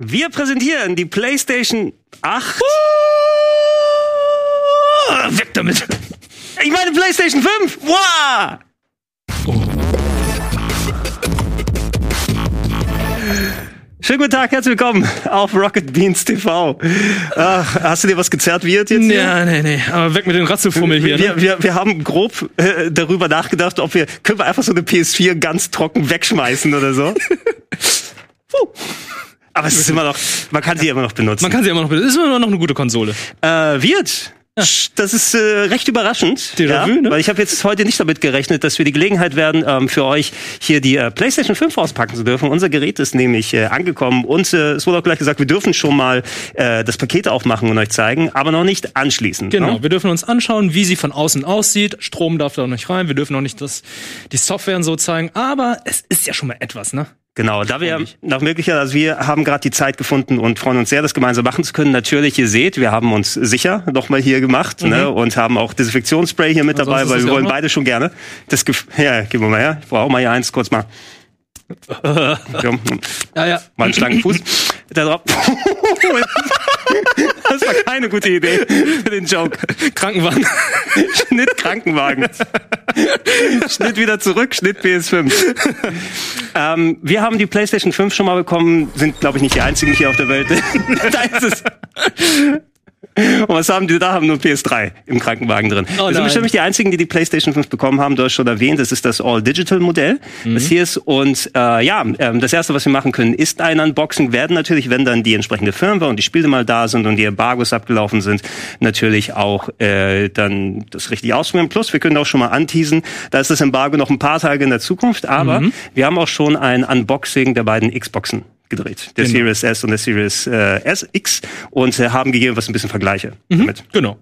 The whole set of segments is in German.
Wir präsentieren die PlayStation 8. Uh, weg damit. Ich meine PlayStation 5. Wow! Schönen guten Tag, herzlich willkommen auf Rocket Beans TV. Ach, hast du dir was gezerrt wird jetzt? Hier? Ja, nee, nee. Aber weg mit dem Ratzelfummel hier. Wir, Ne? wir, wir haben grob äh, darüber nachgedacht, ob wir können wir einfach so eine PS4 ganz trocken wegschmeißen oder so. Puh. Aber es ist immer noch, man kann sie immer noch benutzen. Man kann sie immer noch. Ist immer noch eine gute Konsole. Äh, wird. Das ist äh, recht überraschend, Déjà vu, ne? weil ich habe jetzt heute nicht damit gerechnet, dass wir die Gelegenheit werden, ähm, für euch hier die äh, PlayStation 5 auspacken zu dürfen. Unser Gerät ist nämlich äh, angekommen und äh, es wurde auch gleich gesagt, wir dürfen schon mal äh, das Paket aufmachen und euch zeigen, aber noch nicht anschließen. Genau. Ne? Wir dürfen uns anschauen, wie sie von außen aussieht. Strom darf da noch nicht rein. Wir dürfen noch nicht das, die Software und so zeigen. Aber es ist ja schon mal etwas, ne? Genau, da wir nach Möglichkeit, also wir haben gerade die Zeit gefunden und freuen uns sehr, das gemeinsam machen zu können. Natürlich, ihr seht, wir haben uns sicher nochmal hier gemacht ne, und haben auch Desinfektionsspray hier mit Ansonsten dabei, weil wir wollen noch- beide schon gerne. Das Gef ja, gib mir mal her. Ich brauche mal hier eins, kurz mal. Ja, ja. mal einen schlanken Fuß. Da drauf. Das war keine gute Idee für den Joke. Krankenwagen. Schnitt Krankenwagen. Schnitt wieder zurück, Schnitt PS5. Ähm, wir haben die PlayStation 5 schon mal bekommen, sind, glaube ich, nicht die einzigen hier auf der Welt. da ist es. Und was haben die da? Haben nur PS3 im Krankenwagen drin. Oh wir sind bestimmt nicht die einzigen, die die PlayStation 5 bekommen haben. Du hast schon erwähnt, das ist das All-Digital-Modell, das hier ist. Und äh, ja, ähm, das erste, was wir machen können, ist ein Unboxing. Werden natürlich, wenn dann die entsprechende Firmware und die Spiele mal da sind und die Embargos abgelaufen sind, natürlich auch äh, dann das richtig ausprobieren. Plus, wir können auch schon mal anteasen, da ist das Embargo noch ein paar Tage in der Zukunft. Aber wir haben auch schon ein Unboxing der beiden Xboxen gedreht, der Genau. Series S und der Series äh, SX und äh, haben gegeben, was ein bisschen Vergleiche damit. Genau.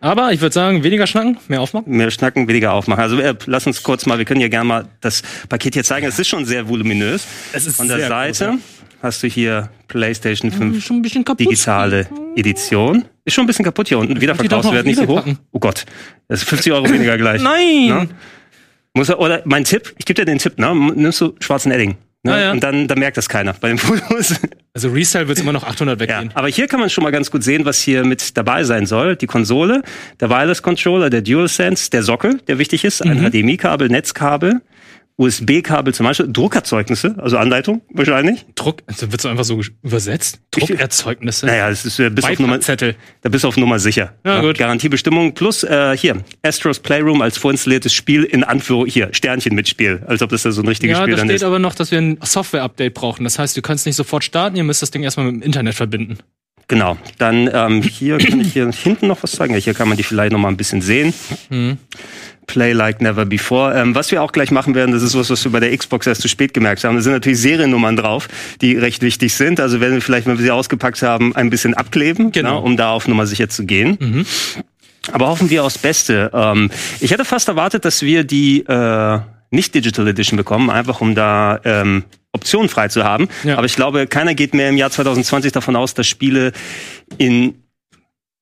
Aber ich würde sagen, weniger schnacken, mehr aufmachen. Mehr schnacken, weniger aufmachen. Also äh, lass uns kurz mal, wir können ja gerne mal das Paket hier zeigen. Es ist schon sehr voluminös. Es ist Von der Seite groß, hast du hier PlayStation 5 Schon ein bisschen kaputt. digitale Edition. Ist schon ein bisschen kaputt hier unten. Wieder verkauft werden nicht so hoch. Oh Gott, das ist 50 Euro weniger gleich. Nein! Ne? Muss er, oder mein Tipp, ich gebe dir den Tipp, ne? Nimmst du schwarzen Edding. Ne? Ah, ja. Und dann, dann merkt das keiner bei den Fotos. Also Resale wird immer noch 800 Ja, weggehen. aber hier kann man schon mal ganz gut sehen, was hier mit dabei sein soll. Die Konsole, der Wireless Controller, der DualSense, der Sockel, der wichtig ist, ein Mhm. HDMI-Kabel, Netzkabel, USB-Kabel zum Beispiel, Druckerzeugnisse, also Anleitung wahrscheinlich. Druck, also wird so einfach so übersetzt. Druckerzeugnisse. Naja, das ist äh, bis auf Nummer, Beipackzettel. da bist du auf Nummer sicher. Ja, gut. Garantiebestimmung plus äh, hier Astros Playroom als vorinstalliertes Spiel in Anführung hier Sternchen mit Spiel, als ob das da so ein richtiges Ja, Spiel da dann steht ist. aber noch, dass wir ein Software-Update brauchen. Das heißt, könnt es nicht sofort starten, ihr müsst das Ding erstmal mit dem Internet verbinden. Genau. Dann ähm, hier kann ich hier hinten noch was zeigen. Ja, Hier kann man die vielleicht noch mal ein bisschen sehen. Play like never before. Ähm, was wir auch gleich machen werden, das ist was, was wir bei der Xbox erst zu spät gemerkt haben. Da sind natürlich Seriennummern drauf, die recht wichtig sind. Also werden wir vielleicht, wenn wir sie ausgepackt haben, ein bisschen abkleben, Genau. ne, um da auf Nummer sicher zu gehen. Aber hoffen wir aufs Beste. Ähm, ich hätte fast erwartet, dass wir die äh, nicht Digital Edition bekommen, einfach um da ähm, Optionen frei zu haben. Ja. Aber ich glaube, keiner geht mehr im Jahr 2020 davon aus, dass Spiele in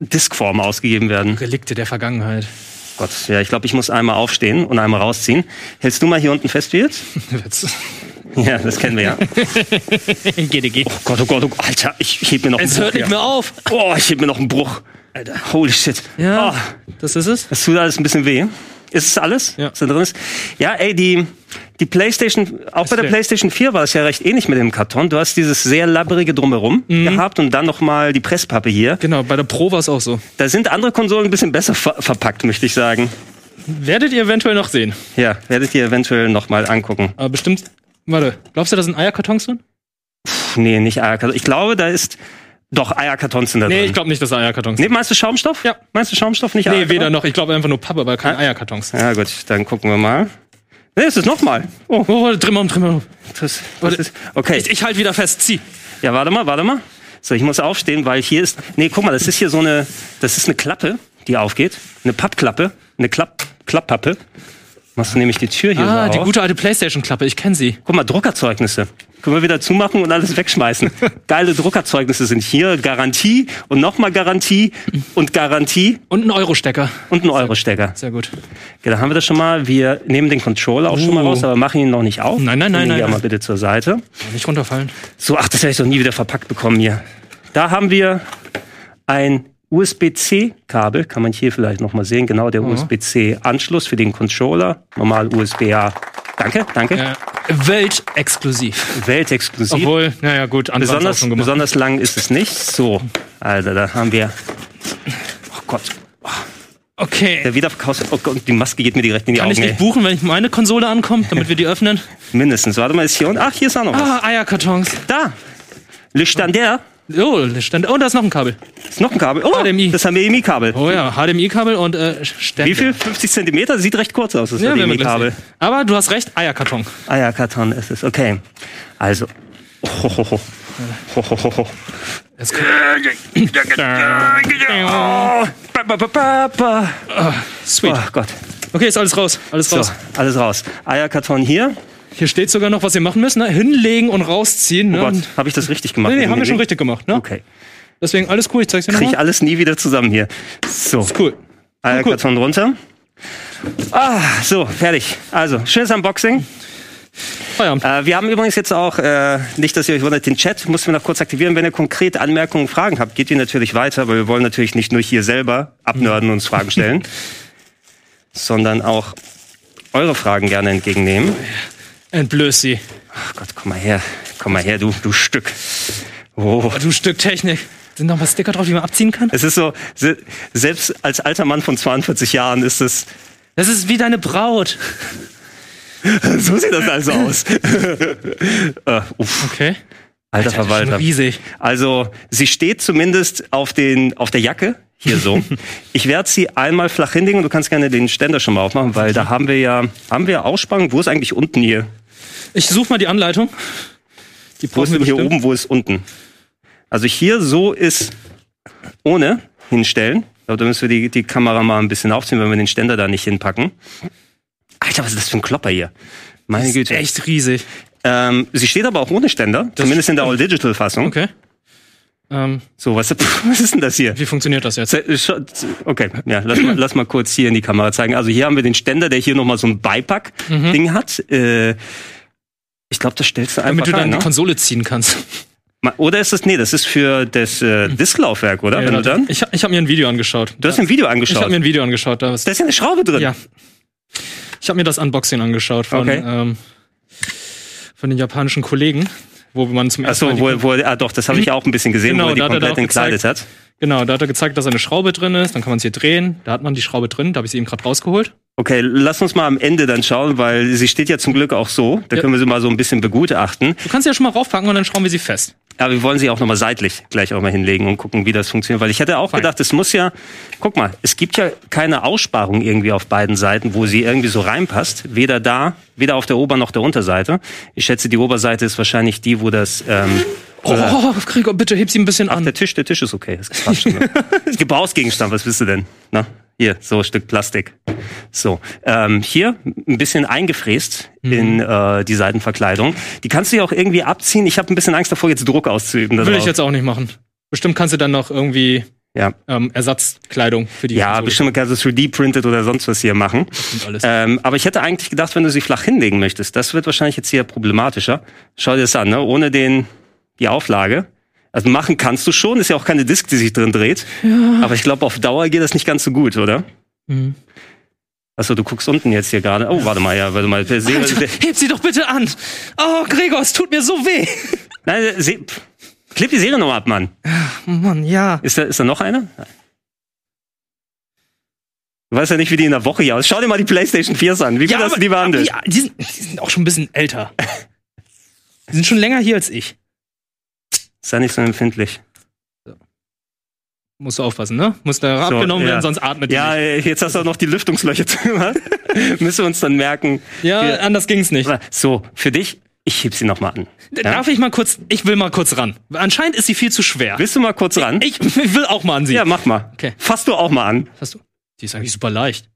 Diskform ausgegeben werden. Relikte der Vergangenheit. Gott, ja, ich glaube, ich muss einmal aufstehen und einmal rausziehen. Hältst du mal hier unten fest, wie jetzt? Ja, das kennen wir ja. GDG. Oh Gott, oh Gott, oh Gott, Alter, ich heb mir noch einen Es Bruch. hört nicht mehr auf. Oh, ich heb mir noch einen Bruch. Alter, holy shit. Ja, Oh. das ist es. Das tut alles ein bisschen weh. Ist es alles? Ja. Was da drin ist? Ja, ey, die, die PlayStation, auch bei der. PlayStation 4 war es ja recht ähnlich mit dem Karton. Du hast dieses sehr labbrige Drumherum gehabt und dann nochmal die Presspappe hier. Genau, bei der Pro war es auch so. Da sind andere Konsolen ein bisschen besser ver verpackt, möchte ich sagen. Werdet ihr eventuell noch sehen. Ja, werdet ihr eventuell nochmal angucken. Aber bestimmt. Warte, glaubst du, da sind Eierkartons drin? Puh, nee, nicht Eierkarton. Ich glaube, da ist, doch, Eierkartons sind da Nee, drin. ich glaube nicht, dass da Eierkartons Nee, sind. meinst du Schaumstoff? Ja. Meinst du Schaumstoff, nicht Nee, Eierkarton? weder noch. Ich glaube einfach nur Pappe, aber keine Eierkartons. Ja, gut, dann gucken wir mal. Nee, es ist nochmal. Oh, oh, dreh mal um, mal um. Das, das ist, okay. Ich, ich halte wieder fest, zieh. Ja, warte mal, warte mal. So, ich muss aufstehen, weil hier ist. Nee, guck mal, das ist hier so eine. Das ist eine Klappe, die aufgeht. Eine Pappklappe. Eine Klapp, Klapppappe. Machst du nämlich die Tür hier Ah, so die auf. gute alte Playstation-Klappe, ich kenne sie. Guck mal, Druckerzeugnisse. Können wir wieder zumachen und alles wegschmeißen. Geile Druckerzeugnisse sind hier. Garantie und nochmal Garantie und Garantie Und ein Euro-Stecker. und ein Euro-Stecker. Sehr gut. Okay, dann haben wir das schon mal. Wir nehmen den Controller auch schon mal Uh. raus, aber machen ihn noch nicht auf. Nein, nein, nein, nein, Ja, nein. mal bitte zur Seite. Nicht runterfallen. So, ach, das werde ich doch nie wieder verpackt bekommen hier. Da haben wir ein USB-C-Kabel, kann man hier vielleicht noch mal sehen. Genau, der USB-C-Anschluss für den Controller. Normal USB-A. Danke, danke. Ja. Weltexklusiv. Weltexklusiv. Obwohl, naja, gut, besonders, schon gemacht. besonders lang ist es nicht. So, also da haben wir. Oh Gott, Okay. der Wiederverkaufs. Oh Gott, die Maske geht mir direkt in die Kann Augen. ich nicht ey. buchen, wenn ich meine Konsole ankomme, damit wir die öffnen? Mindestens. Warte mal, ist hier und ach, hier ist auch noch was. Ah, Eierkartons. Da. Le Standard. Oh, da stand, oh, da ist noch ein Kabel. Ist noch ein Kabel. Oh, HDMI. das HDMI-Kabel. Oh ja, HDMI-Kabel und äh, Ständer. Wie viel? 50 Zentimeter? Sieht recht kurz aus, das Ja, wir HDMI-Kabel. Aber du hast recht, Eierkarton. Eierkarton ist es. Okay. Also. Oh, ho, ho. Ho, ho, ho, ho. Jetzt kommt- Oh, ba, ba, ba, ba, ba. Sweet. Oh Gott. Okay, ist alles raus. Alles So, raus. alles raus. Eierkarton hier. Hier steht sogar noch, was ihr machen müsst. Ne? Hinlegen und rausziehen. Ne? Oh Gott, habe ich das richtig gemacht? nee, nee, haben wir schon richtig gemacht. Ne? Okay. Deswegen alles cool. Ich zeig's dir nochmal. alles nie wieder zusammen hier. So, Cool. Eierkarton runter. Ah, so, fertig. Also, schönes Unboxing. Feierabend. Äh, wir haben übrigens jetzt auch, äh, nicht, dass ihr euch wundert, den Chat mussten wir noch kurz aktivieren. Wenn ihr konkrete Anmerkungen, Fragen habt, geht ihr natürlich weiter, aber wir wollen natürlich nicht nur hier selber abnörden und uns Fragen stellen, sondern auch eure Fragen gerne entgegennehmen. Entblöß sie. Ach Gott, komm mal her. Komm mal her, du, du Stück. Oh. Oh, du Stück Technik. Sind noch mal Sticker drauf, die man abziehen kann? Es ist so, se selbst als alter Mann von 42 Jahren ist es, Das ist wie deine Braut. so sieht das also aus. äh, uff, Okay. alter Das ist schon Verwalter. riesig. Also, sie steht zumindest auf, den, auf der Jacke, hier so. ich werde sie einmal flach hinlegen und du kannst gerne den Ständer schon mal aufmachen, weil da haben wir ja, haben wir Ausspangen? Wo ist eigentlich unten hier? Ich suche mal die Anleitung. Die Wo ist brauchen wir denn hier oben, wo ist unten? Also hier so ist ohne hinstellen. Ich glaube, da müssen wir die, die Kamera mal ein bisschen aufziehen, wenn wir den Ständer da nicht hinpacken. Alter, was ist das für ein Klopper hier? Meine Das ist Güte. echt riesig. Ähm, sie steht aber auch ohne Ständer, zumindest in der All-Digital-Fassung. Okay. Ähm, So, was, was ist denn das hier? wie funktioniert das jetzt? Z- Okay, ja, lass mal, lass mal kurz hier in die Kamera zeigen. Also hier haben wir den Ständer, der hier nochmal so ein Beipack-Ding hat. Äh, ich glaube, das stellst du einfach Damit du dann rein, die ne? Konsole ziehen kannst. Oder ist das, nee, das ist für das äh, Disklaufwerk, oder? Ja, Wenn du warte. dann, ich ich habe mir ein Video angeschaut. du hast ein Video Ich habe angeschaut. mir ein Video angeschaut. Da ist, Da ist ja eine Schraube drin. ja. Ich habe mir das Unboxing angeschaut von, Okay. ähm, von den japanischen Kollegen, wo man zum ersten Achso, Mal wo, wo, ah doch, das habe ich auch ein bisschen gesehen, Genau, wo er die da komplett entkleidet hat. Genau, da hat er gezeigt, dass eine Schraube drin ist. Dann kann man es hier drehen. Da hat man die Schraube drin. Da habe ich sie eben gerade rausgeholt. Okay, lass uns mal am Ende dann schauen, weil sie steht ja zum Glück auch so. Da Ja. können wir sie mal so ein bisschen begutachten. Du kannst sie ja schon mal raufpacken und dann schrauben wir sie fest. Aber wir wollen sie auch nochmal seitlich gleich auch mal hinlegen und gucken, wie das funktioniert. Weil ich hätte auch Fein. gedacht, es muss ja, guck mal, es gibt ja keine Aussparung irgendwie auf beiden Seiten, wo sie irgendwie so reinpasst. Weder da, weder auf der Ober- noch der Unterseite. Ich schätze, die Oberseite ist wahrscheinlich die, wo das, ähm, Oh, Gregor, bitte heb sie ein bisschen Ach, an. der Tisch, der Tisch ist okay. Das passt schon. ne? Gebrauchsgegenstand, was bist du denn? Na, hier, so ein Stück Plastik. So, ähm, hier ein bisschen eingefräst in äh, die Seitenverkleidung. Die kannst du ja auch irgendwie abziehen. Ich habe ein bisschen Angst davor, jetzt Druck auszuüben. Will darauf. ich jetzt auch nicht machen. Bestimmt kannst du dann noch irgendwie Ja, ähm, Ersatzkleidung für die ja Konsole bestimmt kannst du 3D-printed oder sonst was hier machen. Ähm, aber ich hätte eigentlich gedacht, wenn du sie flach hinlegen möchtest, das wird wahrscheinlich jetzt hier problematischer. Schau dir das an, ne? ohne den die Auflage. Also machen kannst du schon, ist ja auch keine Disk, die sich drin dreht. Aber ich glaube, auf Dauer geht das nicht ganz so gut, oder? Mhm. Achso, du guckst unten jetzt hier gerade. Oh, warte mal, ja, warte mal. Se Alter, heb sie doch bitte an. Oh, Gregor, es tut mir so weh. Nein, Se kleb die Seriennummer ab, Mann. Mann, ja. Ist da, ist da noch eine? Du weißt ja nicht, wie die in der Woche hier aus. Schau dir mal die PlayStation 4 an. Wie gut hast du die behandelt? Ja, die, sind, die sind auch schon ein bisschen älter. Die sind schon länger hier als ich. Sei nicht so empfindlich. Musst du aufpassen, ne? Muss da So, abgenommen ja. werden, sonst atmet die Ja, nicht. jetzt hast du auch noch die Lüftungslöcher zugemacht. Müssen wir uns dann merken. Ja, wir- anders ging's nicht. So, für dich, ich heb sie noch mal an. Ja? Darf ich mal kurz, ich will mal kurz ran. Anscheinend ist sie viel zu schwer. Willst du mal kurz ran? Ich will auch mal an sie. Ja, mach mal. Okay. Fass du auch mal an. Hast du? Die ist eigentlich super leicht.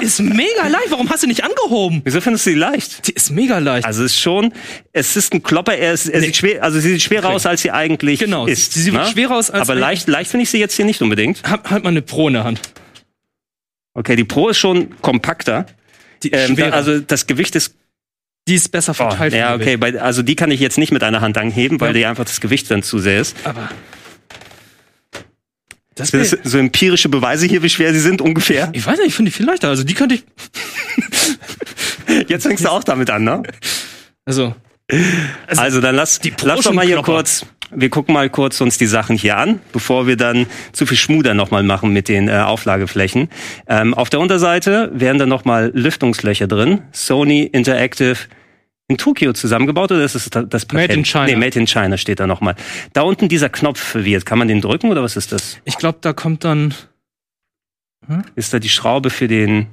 Die ist mega leicht. Warum hast du nicht angehoben? Wieso findest du die leicht? Die ist mega leicht. Also es ist schon, es ist ein Klopper, er, ist, er Nee. sieht schwer, also sie sieht schwerer aus, als sie eigentlich Genau, ist. sie sieht ne? schwerer aus, als Aber leicht, leicht finde ich sie jetzt hier nicht unbedingt. Hab halt mal eine Pro in der Hand. Okay, die Pro ist schon kompakter. Die ist Ähm, da, also das Gewicht ist die ist besser Oh, verteilt. ja, vom okay, bei, also die kann ich jetzt nicht mit einer Hand anheben, weil Ja. dir einfach das Gewicht dann zu sehr ist. Aber. Das Sind das so empirische Beweise hier, wie schwer sie sind ungefähr? ich weiß nicht, ich finde die viel leichter. Also die könnte ich. Jetzt fängst du auch damit an, ne? Also. Also dann lass, Pro lass doch mal hier Klopper. kurz, wir gucken mal kurz uns die Sachen hier an, bevor wir dann zu viel Schmuder nochmal machen mit den äh, Auflageflächen. Ähm, auf der Unterseite wären dann nochmal Lüftungslöcher drin. Sony Interactive in Tokio zusammengebaut oder ist das das das Made in Patent? China. Nee, Made in China steht da nochmal. Da unten dieser Knopf verwirrt. Kann man den drücken oder was ist das? Ich glaube, da kommt dann. Ist da die Schraube für den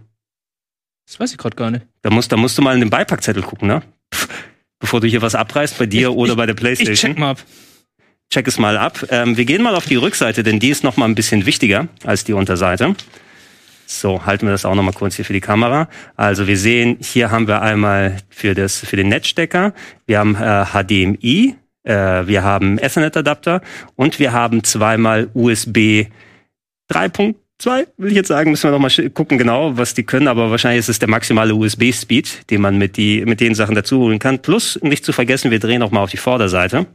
Das weiß ich gerade gar nicht. Da musst, da musst du mal in den Beipackzettel gucken, ne? Bevor du hier was abreißt, bei dir Ich- oder ich- bei der Ich Playstation. check mal ab. check es mal ab. Ähm, wir gehen mal auf die Rückseite, denn die ist noch mal ein bisschen wichtiger als die Unterseite. So, halten wir das auch noch mal kurz hier für die Kamera. Also wir sehen, hier haben wir einmal für, das, für den Netzstecker, wir haben äh, HDMI, äh, wir haben Ethernet-Adapter und wir haben zweimal USB 3.2, will ich jetzt sagen. Müssen wir noch mal gucken genau, was die können, aber wahrscheinlich ist es der maximale USB-Speed, den man mit, die, mit den Sachen dazu holen kann. Plus, nicht zu vergessen, wir drehen auch mal auf die Vorderseite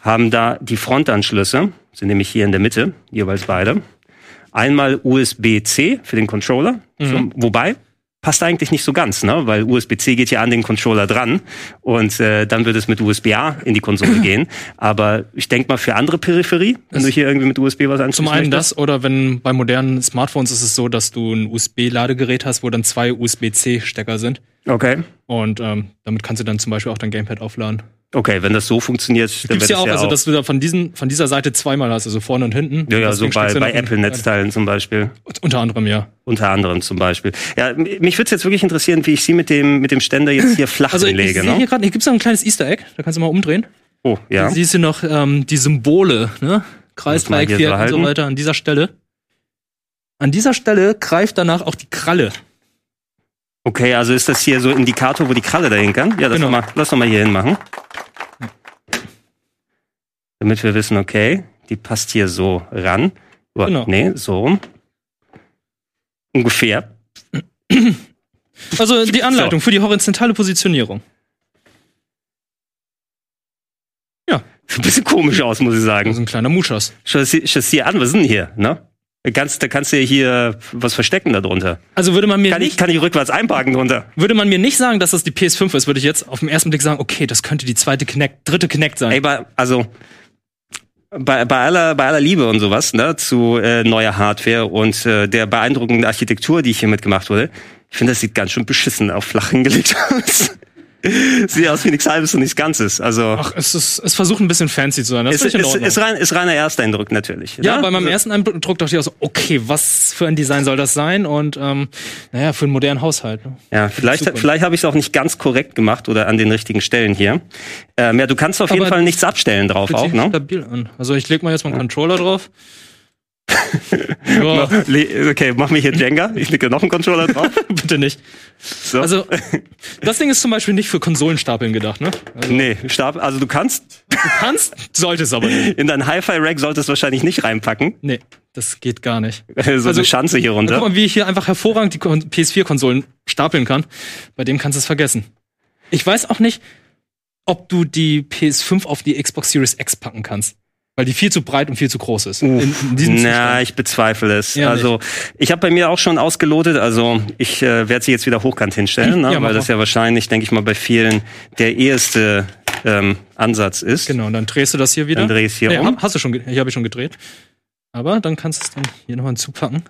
haben da die Frontanschlüsse, sind nämlich hier in der Mitte, jeweils beide. Einmal USB-C für den Controller, so, wobei passt eigentlich nicht so ganz, ne? weil USB-C geht ja an den Controller dran und äh, dann wird es mit USB-A in die Konsole gehen. Aber ich denke mal für andere Peripherie, wenn Das- du hier irgendwie mit USB was anschließen Zum einen möchtest. das, oder wenn bei modernen Smartphones ist es so, dass du ein USB-Ladegerät hast, wo dann zwei USB-C-Stecker sind. Okay. Und ähm, damit kannst du dann zum Beispiel auch dein Gamepad aufladen. Okay, wenn das so funktioniert, dann Gibt's ja es auch, ja also auch. dass du da von diesen, von dieser Seite zweimal hast, also vorne und hinten. ja, ja, so bei, bei Apple-Netzteilen zum Beispiel. Unter anderem, ja. Unter anderem zum Beispiel. Ja, mich würde es jetzt wirklich interessieren, wie ich sie mit dem, mit dem Ständer jetzt hier flach Also ich, ich hinlege. sehe Ne? hier gerade, hier gibt's noch ein kleines Easter Egg, da kannst du mal umdrehen. Oh, ja. Da siehst du noch ähm, die Symbole, ne? Kreis, Dreieck, Viereck so und so weiter an dieser Stelle. An dieser Stelle greift danach auch die Kralle. Okay, also ist das hier so Indikator, wo die Kralle dahin kann? Ja, lass, Genau. mal, lass doch mal hier hin machen. Damit wir wissen, okay, die passt hier so ran. Oh, Genau. Nee, so rum. Ungefähr. Also die Anleitung für die horizontale Positionierung. Sieht ein bisschen komisch aus, muss ich sagen. Also ein kleiner Muschas. Das schau das hier an, was ist denn hier? Ne? Da kannst, da kannst du ja hier was verstecken darunter. Also würde man mir Kann ich, nicht, kann ich rückwärts einparken drunter? würde man mir nicht sagen, dass das die PS5 ist, würde ich jetzt auf den ersten Blick sagen, okay, das könnte die zweite Kinect, dritte Kinect sein. Ey, bei, also bei, bei, aller, bei aller Liebe und sowas ne, zu äh, neuer Hardware und äh, der beeindruckenden Architektur, die hier mitgemacht wurde, ich finde, das sieht ganz schön beschissen auf flach hingelegt aus. sieht aus wie nichts Halbes und nichts Ganzes. Also Ach, es ist, es versucht ein bisschen fancy zu sein. Das es ist, in ist, Ordnung. ist, rein, ist reiner Ersteindruck natürlich. ja, ne? bei meinem Also- ersten Eindruck dachte ich auch so, okay, was für ein Design soll das sein? Und ähm, naja, für einen modernen Haushalt. Ne? Ja, vielleicht, vielleicht habe ich es auch nicht ganz korrekt gemacht oder an den richtigen Stellen hier. Ähm, ja, du kannst auf jeden Aber Fall nichts abstellen drauf auch, ne? stabil an. Also ich leg mal jetzt mal einen Controller drauf. Okay, mach mir hier Jenga. Ich lege noch einen Controller drauf. bitte nicht. So. Also, das Ding ist zum Beispiel nicht für Konsolenstapeln gedacht, ne? Also, nee, Stab, also du kannst du kannst, solltest aber nicht. in dein Hi-Fi-Rack solltest du wahrscheinlich nicht reinpacken. Nee, das geht gar nicht. so Also- eine Schanze hier Guck runter. mal, wie ich hier einfach hervorragend die Kon- PS4-Konsolen stapeln kann. Bei dem kannst du es vergessen. Ich weiß auch nicht, ob du die PS5 auf die Xbox Series X packen kannst. Weil die viel zu breit und viel zu groß ist. In, in diesem Na, ich bezweifle es. Ja, also ich habe bei mir auch schon ausgelotet. Also ich äh, werde sie jetzt wieder hochkant hinstellen, ne? Ja, weil das ja wahrscheinlich, denke ich mal, bei vielen der erste ähm, Ansatz ist. Genau, und dann drehst du das hier wieder. Dann dreh ich's hier nee, um. Hast du schon, hier habe ich schon gedreht. Aber dann kannst du es dann hier nochmal zupacken.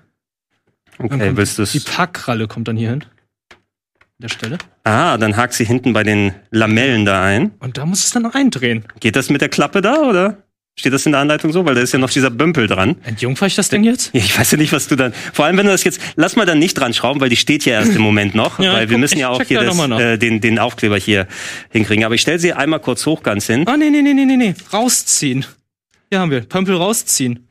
Dann Okay, willst du Die es? Parkkralle kommt dann hier hin. An der Stelle. Ah, dann hakt sie hinten bei den Lamellen da ein. Und da musst du es dann noch eindrehen. Geht das mit der Klappe da oder? Steht das in der Anleitung so? Weil da ist ja noch dieser Bömpel dran. Entjungfer ich das Ding jetzt? Ja, Ich weiß ja nicht, was du dann. Vor allem, wenn du das jetzt. Lass mal dann nicht dran schrauben, weil die steht ja erst im Moment noch. Ja, weil wir guck- müssen ja auch hier da das, äh, den, den Aufkleber hier hinkriegen. Aber ich stelle sie einmal kurz hoch ganz hin. Ah, nee, nee, nee, nee, nee, nee. Rausziehen. Hier haben wir. Pömpel rausziehen.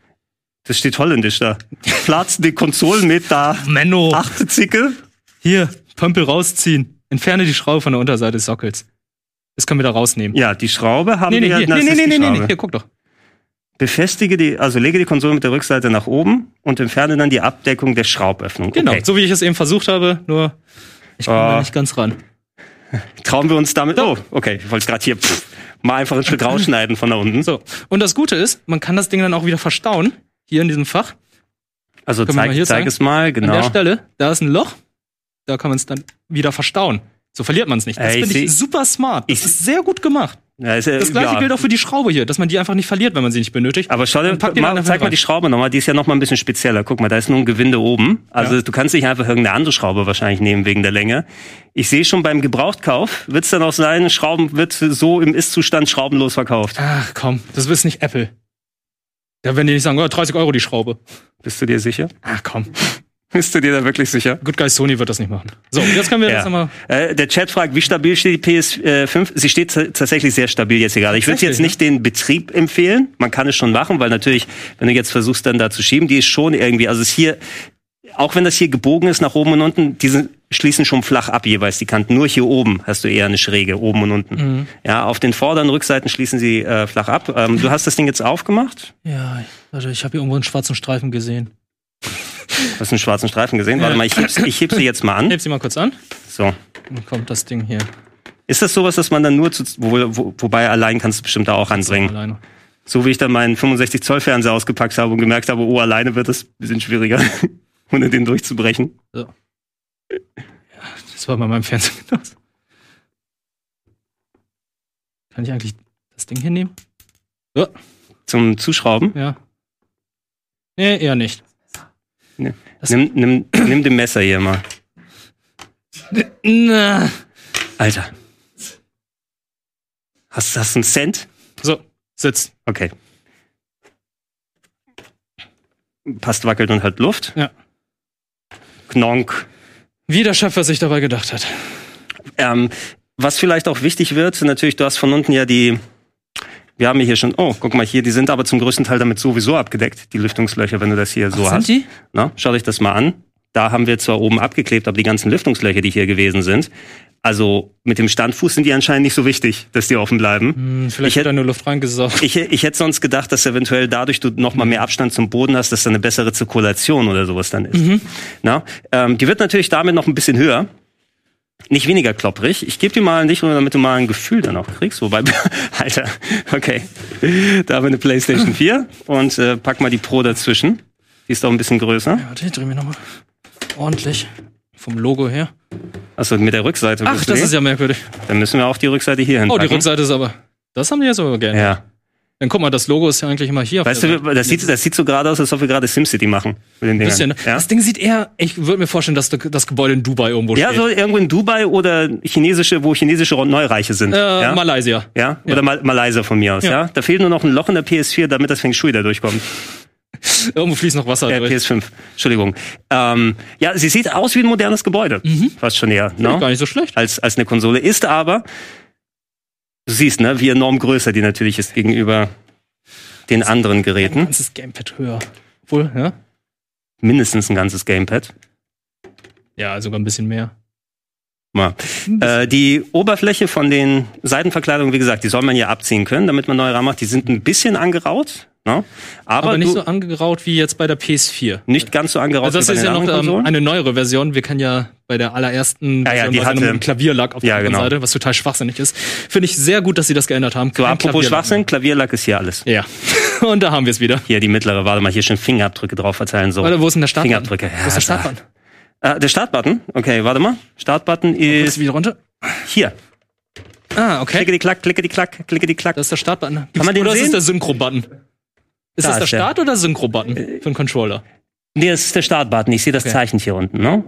Das steht holländisch da. Platzen die Konsolen mit da. Menno. Achte Zicke. Hier, Pömpel rausziehen. Entferne die Schraube von der Unterseite des Sockels. Das können wir da rausnehmen. Ja, die Schraube haben Nee, nee, wir. hier. na, nee, nee, nee, nee, nee, hier, guck doch. Befestige die, also lege die Konsole mit der Rückseite nach oben und entferne dann die Abdeckung der Schrauböffnung. Genau, Okay. so wie ich es eben versucht habe, nur ich komme Ah. da nicht ganz ran. Trauen wir uns damit. Oh, okay. Ich wollte gerade hier pff, mal einfach ein Stück rausschneiden von da unten. So, und das Gute ist, man kann das Ding dann auch wieder verstauen, hier in diesem Fach. Also Können zeig, hier zeig es mal, An der genau. Stelle, da ist ein Loch, da kann man es dann wieder verstauen. So verliert man es nicht. Das Äh, ich finde ich seh- super smart. Das ich- ist sehr gut gemacht. Ja, ist, Das gleiche ja. gilt auch für die Schraube hier, dass man die einfach nicht verliert, wenn man sie nicht benötigt. Aber schau dir, mal, zeig mal die Schraube nochmal, die ist ja nochmal ein bisschen spezieller. Guck mal, da ist nur ein Gewinde oben. Also Ja. du kannst nicht einfach irgendeine andere Schraube wahrscheinlich nehmen wegen der Länge. Ich sehe schon beim Gebrauchtkauf, wird es dann auch sein, Schrauben wird so im Ist-Zustand schraubenlos verkauft. Ach komm, das ist nicht Apple. Da werden die nicht sagen, oh, 30 Euro die Schraube. Bist du dir sicher? Ach komm, Bist du dir da wirklich sicher? Good Guy Sony wird das nicht machen. So, jetzt können wir das nochmal. Äh, der Chat fragt, wie stabil steht die PS5? Sie steht tatsächlich sehr stabil jetzt hier gerade. Ich würde jetzt nicht den Betrieb empfehlen. Man kann es schon machen, weil natürlich, wenn du jetzt versuchst, dann da zu schieben, die ist schon irgendwie, also es ist hier, auch wenn das hier gebogen ist nach oben und unten, die sind, schließen schon flach ab jeweils die Kanten. Nur hier oben hast du eher eine Schräge, oben und unten. Mhm. Ja, auf den Vorderen Rückseiten schließen sie äh, flach ab. Ähm, du hast das Ding jetzt aufgemacht. Ja, warte, ich habe hier irgendwo einen schwarzen Streifen gesehen. Du hast einen schwarzen Streifen gesehen. Warte mal, ich heb, ich heb sie jetzt mal an. Heb sie mal kurz an. So. Dann kommt das Ding hier. Ist das sowas, dass man dann nur zu, wo, wo, wobei allein kannst du bestimmt da auch anbringen? Alleine. So wie ich dann meinen 65 Zoll Fernseher ausgepackt habe und gemerkt habe, oh, alleine wird das ein bisschen schwieriger, ohne den durchzubrechen. So. Ja, das war bei meinem Fernseher genauso. Kann ich eigentlich das Ding hier nehmen? So, Zum Zuschrauben. ja. Nee, eher nicht. Das- Nimm, nimm, nimm den Messer hier mal. Na. Alter. Hast, du einen Cent? So, sitzt. Okay. Passt, wackelt und halt Luft. Ja. Knonk. Wie der Schöpfer sich dabei gedacht hat. Ähm, was vielleicht auch wichtig wird, natürlich, du hast von unten ja die, wir haben hier schon, oh, guck mal hier, die sind aber zum größten Teil damit sowieso abgedeckt, die Lüftungslöcher, wenn du das hier so Ach, hast. sind die? Na, schau dich das mal an. Da haben wir zwar oben abgeklebt, aber die ganzen Lüftungslöcher, die hier gewesen sind, also mit dem Standfuß sind die anscheinend nicht so wichtig, dass die offen bleiben. Hm, vielleicht Ich hätt- wird da nur Luft reingesaugt. Ich, ich hätte sonst gedacht, dass eventuell dadurch du noch mal mehr Abstand zum Boden hast, dass da eine bessere Zirkulation oder sowas dann ist. Mhm. Na, ähm, die wird natürlich damit noch ein bisschen höher. Nicht weniger klopprig. Ich gebe dir mal nicht, nur damit du mal ein Gefühl dann auch kriegst. Wobei, Alter, okay. Da haben wir eine PlayStation 4 und äh, pack mal die Pro dazwischen. Die ist auch ein bisschen größer. Ja, warte, ich dreh mir nochmal. Ordentlich. Vom Logo her. Achso, mit der Rückseite. Ach, das ist ja merkwürdig. Dann müssen wir auch die Rückseite hier Oh, hinpacken. die Rückseite ist aber. Das haben die jetzt aber gerne. Ja. Dann guck mal, das Logo ist ja eigentlich immer hier. auf Weißt der du, das sieht, das sieht so gerade aus, als ob wir gerade SimCity machen. Mit den Dingern. Bisschen, ja? Das Ding sieht eher, ich würde mir vorstellen, dass das Gebäude in Dubai irgendwo Ja, steht. so irgendwo in Dubai oder chinesische, wo chinesische Neureiche sind. äh, ja? Malaysia. ja? Oder Mal Malaysia von mir aus, ja. Ja. Da fehlt nur noch ein Loch in der PS4, damit das Feng Shui da durchkommt. Irgendwo fließt noch Wasser Äh, durch. PS5, Entschuldigung. Ähm, ja, sie sieht aus wie ein modernes Gebäude. Fast schon eher, Gar ne? nicht so schlecht. Als, als eine Konsole. Ist aber, du siehst, ne, wie enorm größer die natürlich ist gegenüber den anderen Ein Geräten. ganzes Gamepad höher. Obwohl, ja? Mindestens ein ganzes Gamepad. Ja, sogar ein bisschen mehr. Ja. Äh, die Oberfläche von den Seitenverkleidungen, wie gesagt, die soll man ja abziehen können, damit man neue RAM macht. Die sind ein bisschen angeraut, ne? aber, Aber, nicht so angeraut wie jetzt bei der PS4. nicht ganz so angeraut Also das wie bei ist ja noch ähm, eine neuere Version. Wir kennen ja bei der allerersten Ja, ja, die ja hatte- mit Klavierlack auf der Ja, anderen genau. Seite, was total schwachsinnig ist. Finde ich sehr gut, dass sie das geändert haben. so, Kein apropos Klavierlack Schwachsinn, Klavierlack ist hier alles. Ja. Und da haben wir es wieder. Hier die mittlere, warte mal, hier schon Fingerabdrücke drauf verteilen. So. Warte, wo ist denn der Startbutton? Fingerabdrücke. Wo ist der Startbutton? Äh, der Startbutton, okay, warte mal. Startbutton Ist ist wieder runter? hier. Ah, okay. Klicke die Klack, klicke die Klack, klicke die Klack. Das ist der Startbutton. Kann man den oder ist sehen? es der Synchro-Button? Ist Da das der ist. Start- oder Synchro-Button für einen Controller? Nee, das ist der Startbutton. Ich sehe das Okay. Zeichen hier unten, ne?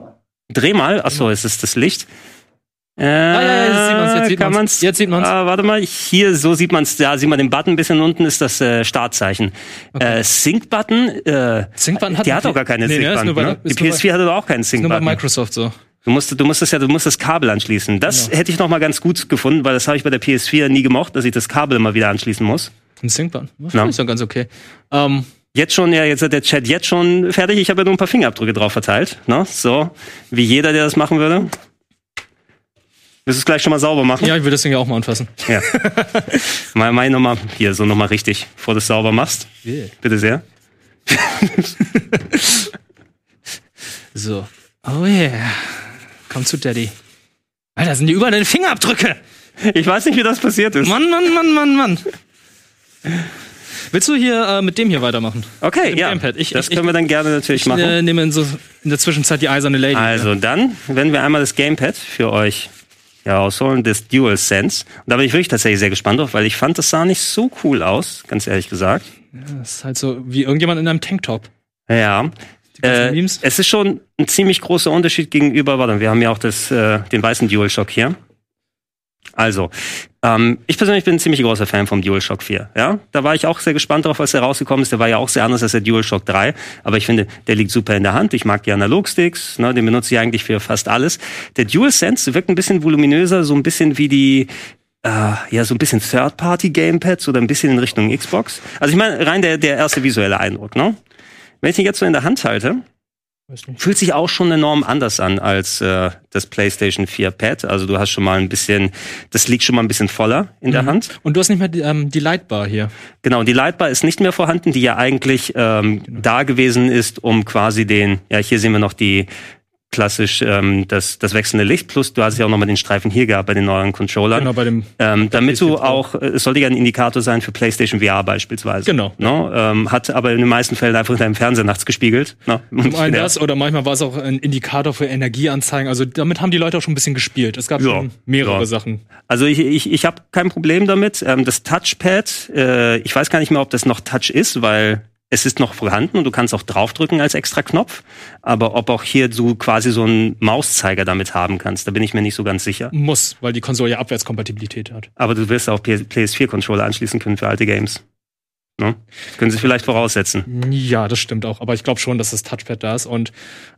Dreh mal. Achso, es ist das Licht. Äh, Ah, ja, ja, jetzt sieht man's, jetzt sieht kann man's. man's. Jetzt sieht man's. Ah, warte mal, hier, so sieht man's. Da sieht man den Button ein bisschen unten, ist das äh, Startzeichen. Äh, Sync-Button, äh, Sync-Button hat die hat doch gar keine Nee, ist Sync-Button. ne? Die ist nur bei- PS4 hatte doch auch keinen Nur bei Sync-Button. Microsoft so. Du musst, du musst das ja, du musst das Kabel anschließen. Das Genau. hätte ich noch mal ganz gut gefunden, weil das habe ich bei der PS4 nie gemocht, dass ich das Kabel immer wieder anschließen muss. Ein Sync-Button. Das Ja. finde ich doch ganz okay. Ähm, Jetzt schon, ja, jetzt hat der Chat jetzt schon fertig. Ich habe ja nur ein paar Fingerabdrücke drauf verteilt. Ne? So, wie jeder, der das machen würde. Willst du es gleich schon mal sauber machen? Ja, ich will das Ding ja auch mal anfassen. Ja. mal, mal nochmal, hier, so nochmal richtig, bevor du es sauber machst. Yeah. Bitte sehr. So. Oh yeah. Komm zu Daddy. Alter, sind die überall deine Fingerabdrücke. Ich weiß nicht, wie das passiert ist. Mann, Mann, Mann, Mann, Mann. Willst du hier äh, mit dem hier weitermachen? Okay, Dem ja. Gamepad. Ich- das ich- können wir dann gerne natürlich Ich machen. äh, nehme in, so, in der Zwischenzeit die eiserne Lady. Also dann werden wir einmal das Gamepad für euch herausholen, das DualSense. Und da bin ich wirklich tatsächlich sehr gespannt drauf, weil ich fand, das sah nicht so cool aus, ganz ehrlich gesagt. Das ist halt so wie irgendjemand in einem Tanktop. Ja. Äh, es ist schon ein ziemlich großer Unterschied gegenüber, warte, wir haben ja auch das, äh, den weißen DualShock hier. Also, ähm, ich persönlich bin ein ziemlich großer Fan vom DualShock 4. Ja, da war ich auch sehr gespannt drauf, als er rausgekommen ist. Der war ja auch sehr anders als der DualShock 3, aber ich finde, der liegt super in der Hand. Ich mag die Analogsticks, ne, den benutze ich eigentlich für fast alles. Der DualSense wirkt ein bisschen voluminöser, so ein bisschen wie die äh, ja, so ein bisschen Third-Party-Gamepads oder ein bisschen in Richtung Xbox. Also ich meine, rein der, der erste visuelle Eindruck, ne? Wenn ich den jetzt so in der Hand halte. Fühlt sich auch schon enorm anders an als äh, das PlayStation 4 Pad. Also du hast schon mal ein bisschen, das liegt schon mal ein bisschen voller in der Hand. Und du hast nicht mehr die, ähm, die Lightbar hier. Genau, die Lightbar ist nicht mehr vorhanden, die ja eigentlich ähm, da gewesen ist, um quasi den, ja hier sehen wir noch die klassisch ähm, das, das wechselnde Licht, plus du hast ja auch nochmal den Streifen hier gehabt bei den neuen Controllern. Genau, bei dem. Ähm, damit du auch, äh, es sollte ja ein Indikator sein für PlayStation VR beispielsweise. Genau. No? Ähm, hat aber in den meisten Fällen einfach in deinem Fernseher nachts gespiegelt. No? Zum einen Ja. das oder manchmal war es auch ein Indikator für Energieanzeigen. Also damit haben die Leute auch schon ein bisschen gespielt. Es gab Ja, schon mehrere ja. Sachen. Also ich, ich, ich habe kein Problem damit. Ähm, das Touchpad, äh, ich weiß gar nicht mehr, ob das noch Touch ist, weil es ist noch vorhanden und du kannst auch draufdrücken als extra Knopf. Aber ob auch hier du quasi so einen Mauszeiger damit haben kannst, da bin ich mir nicht so ganz sicher. Muss, weil die Konsole ja Abwärtskompatibilität hat. Aber du wirst auch PS4-Controller anschließen können für alte Games. Ne? Das können sie vielleicht voraussetzen. Ja, das stimmt auch. Aber ich glaube schon, dass das Touchpad da ist. Und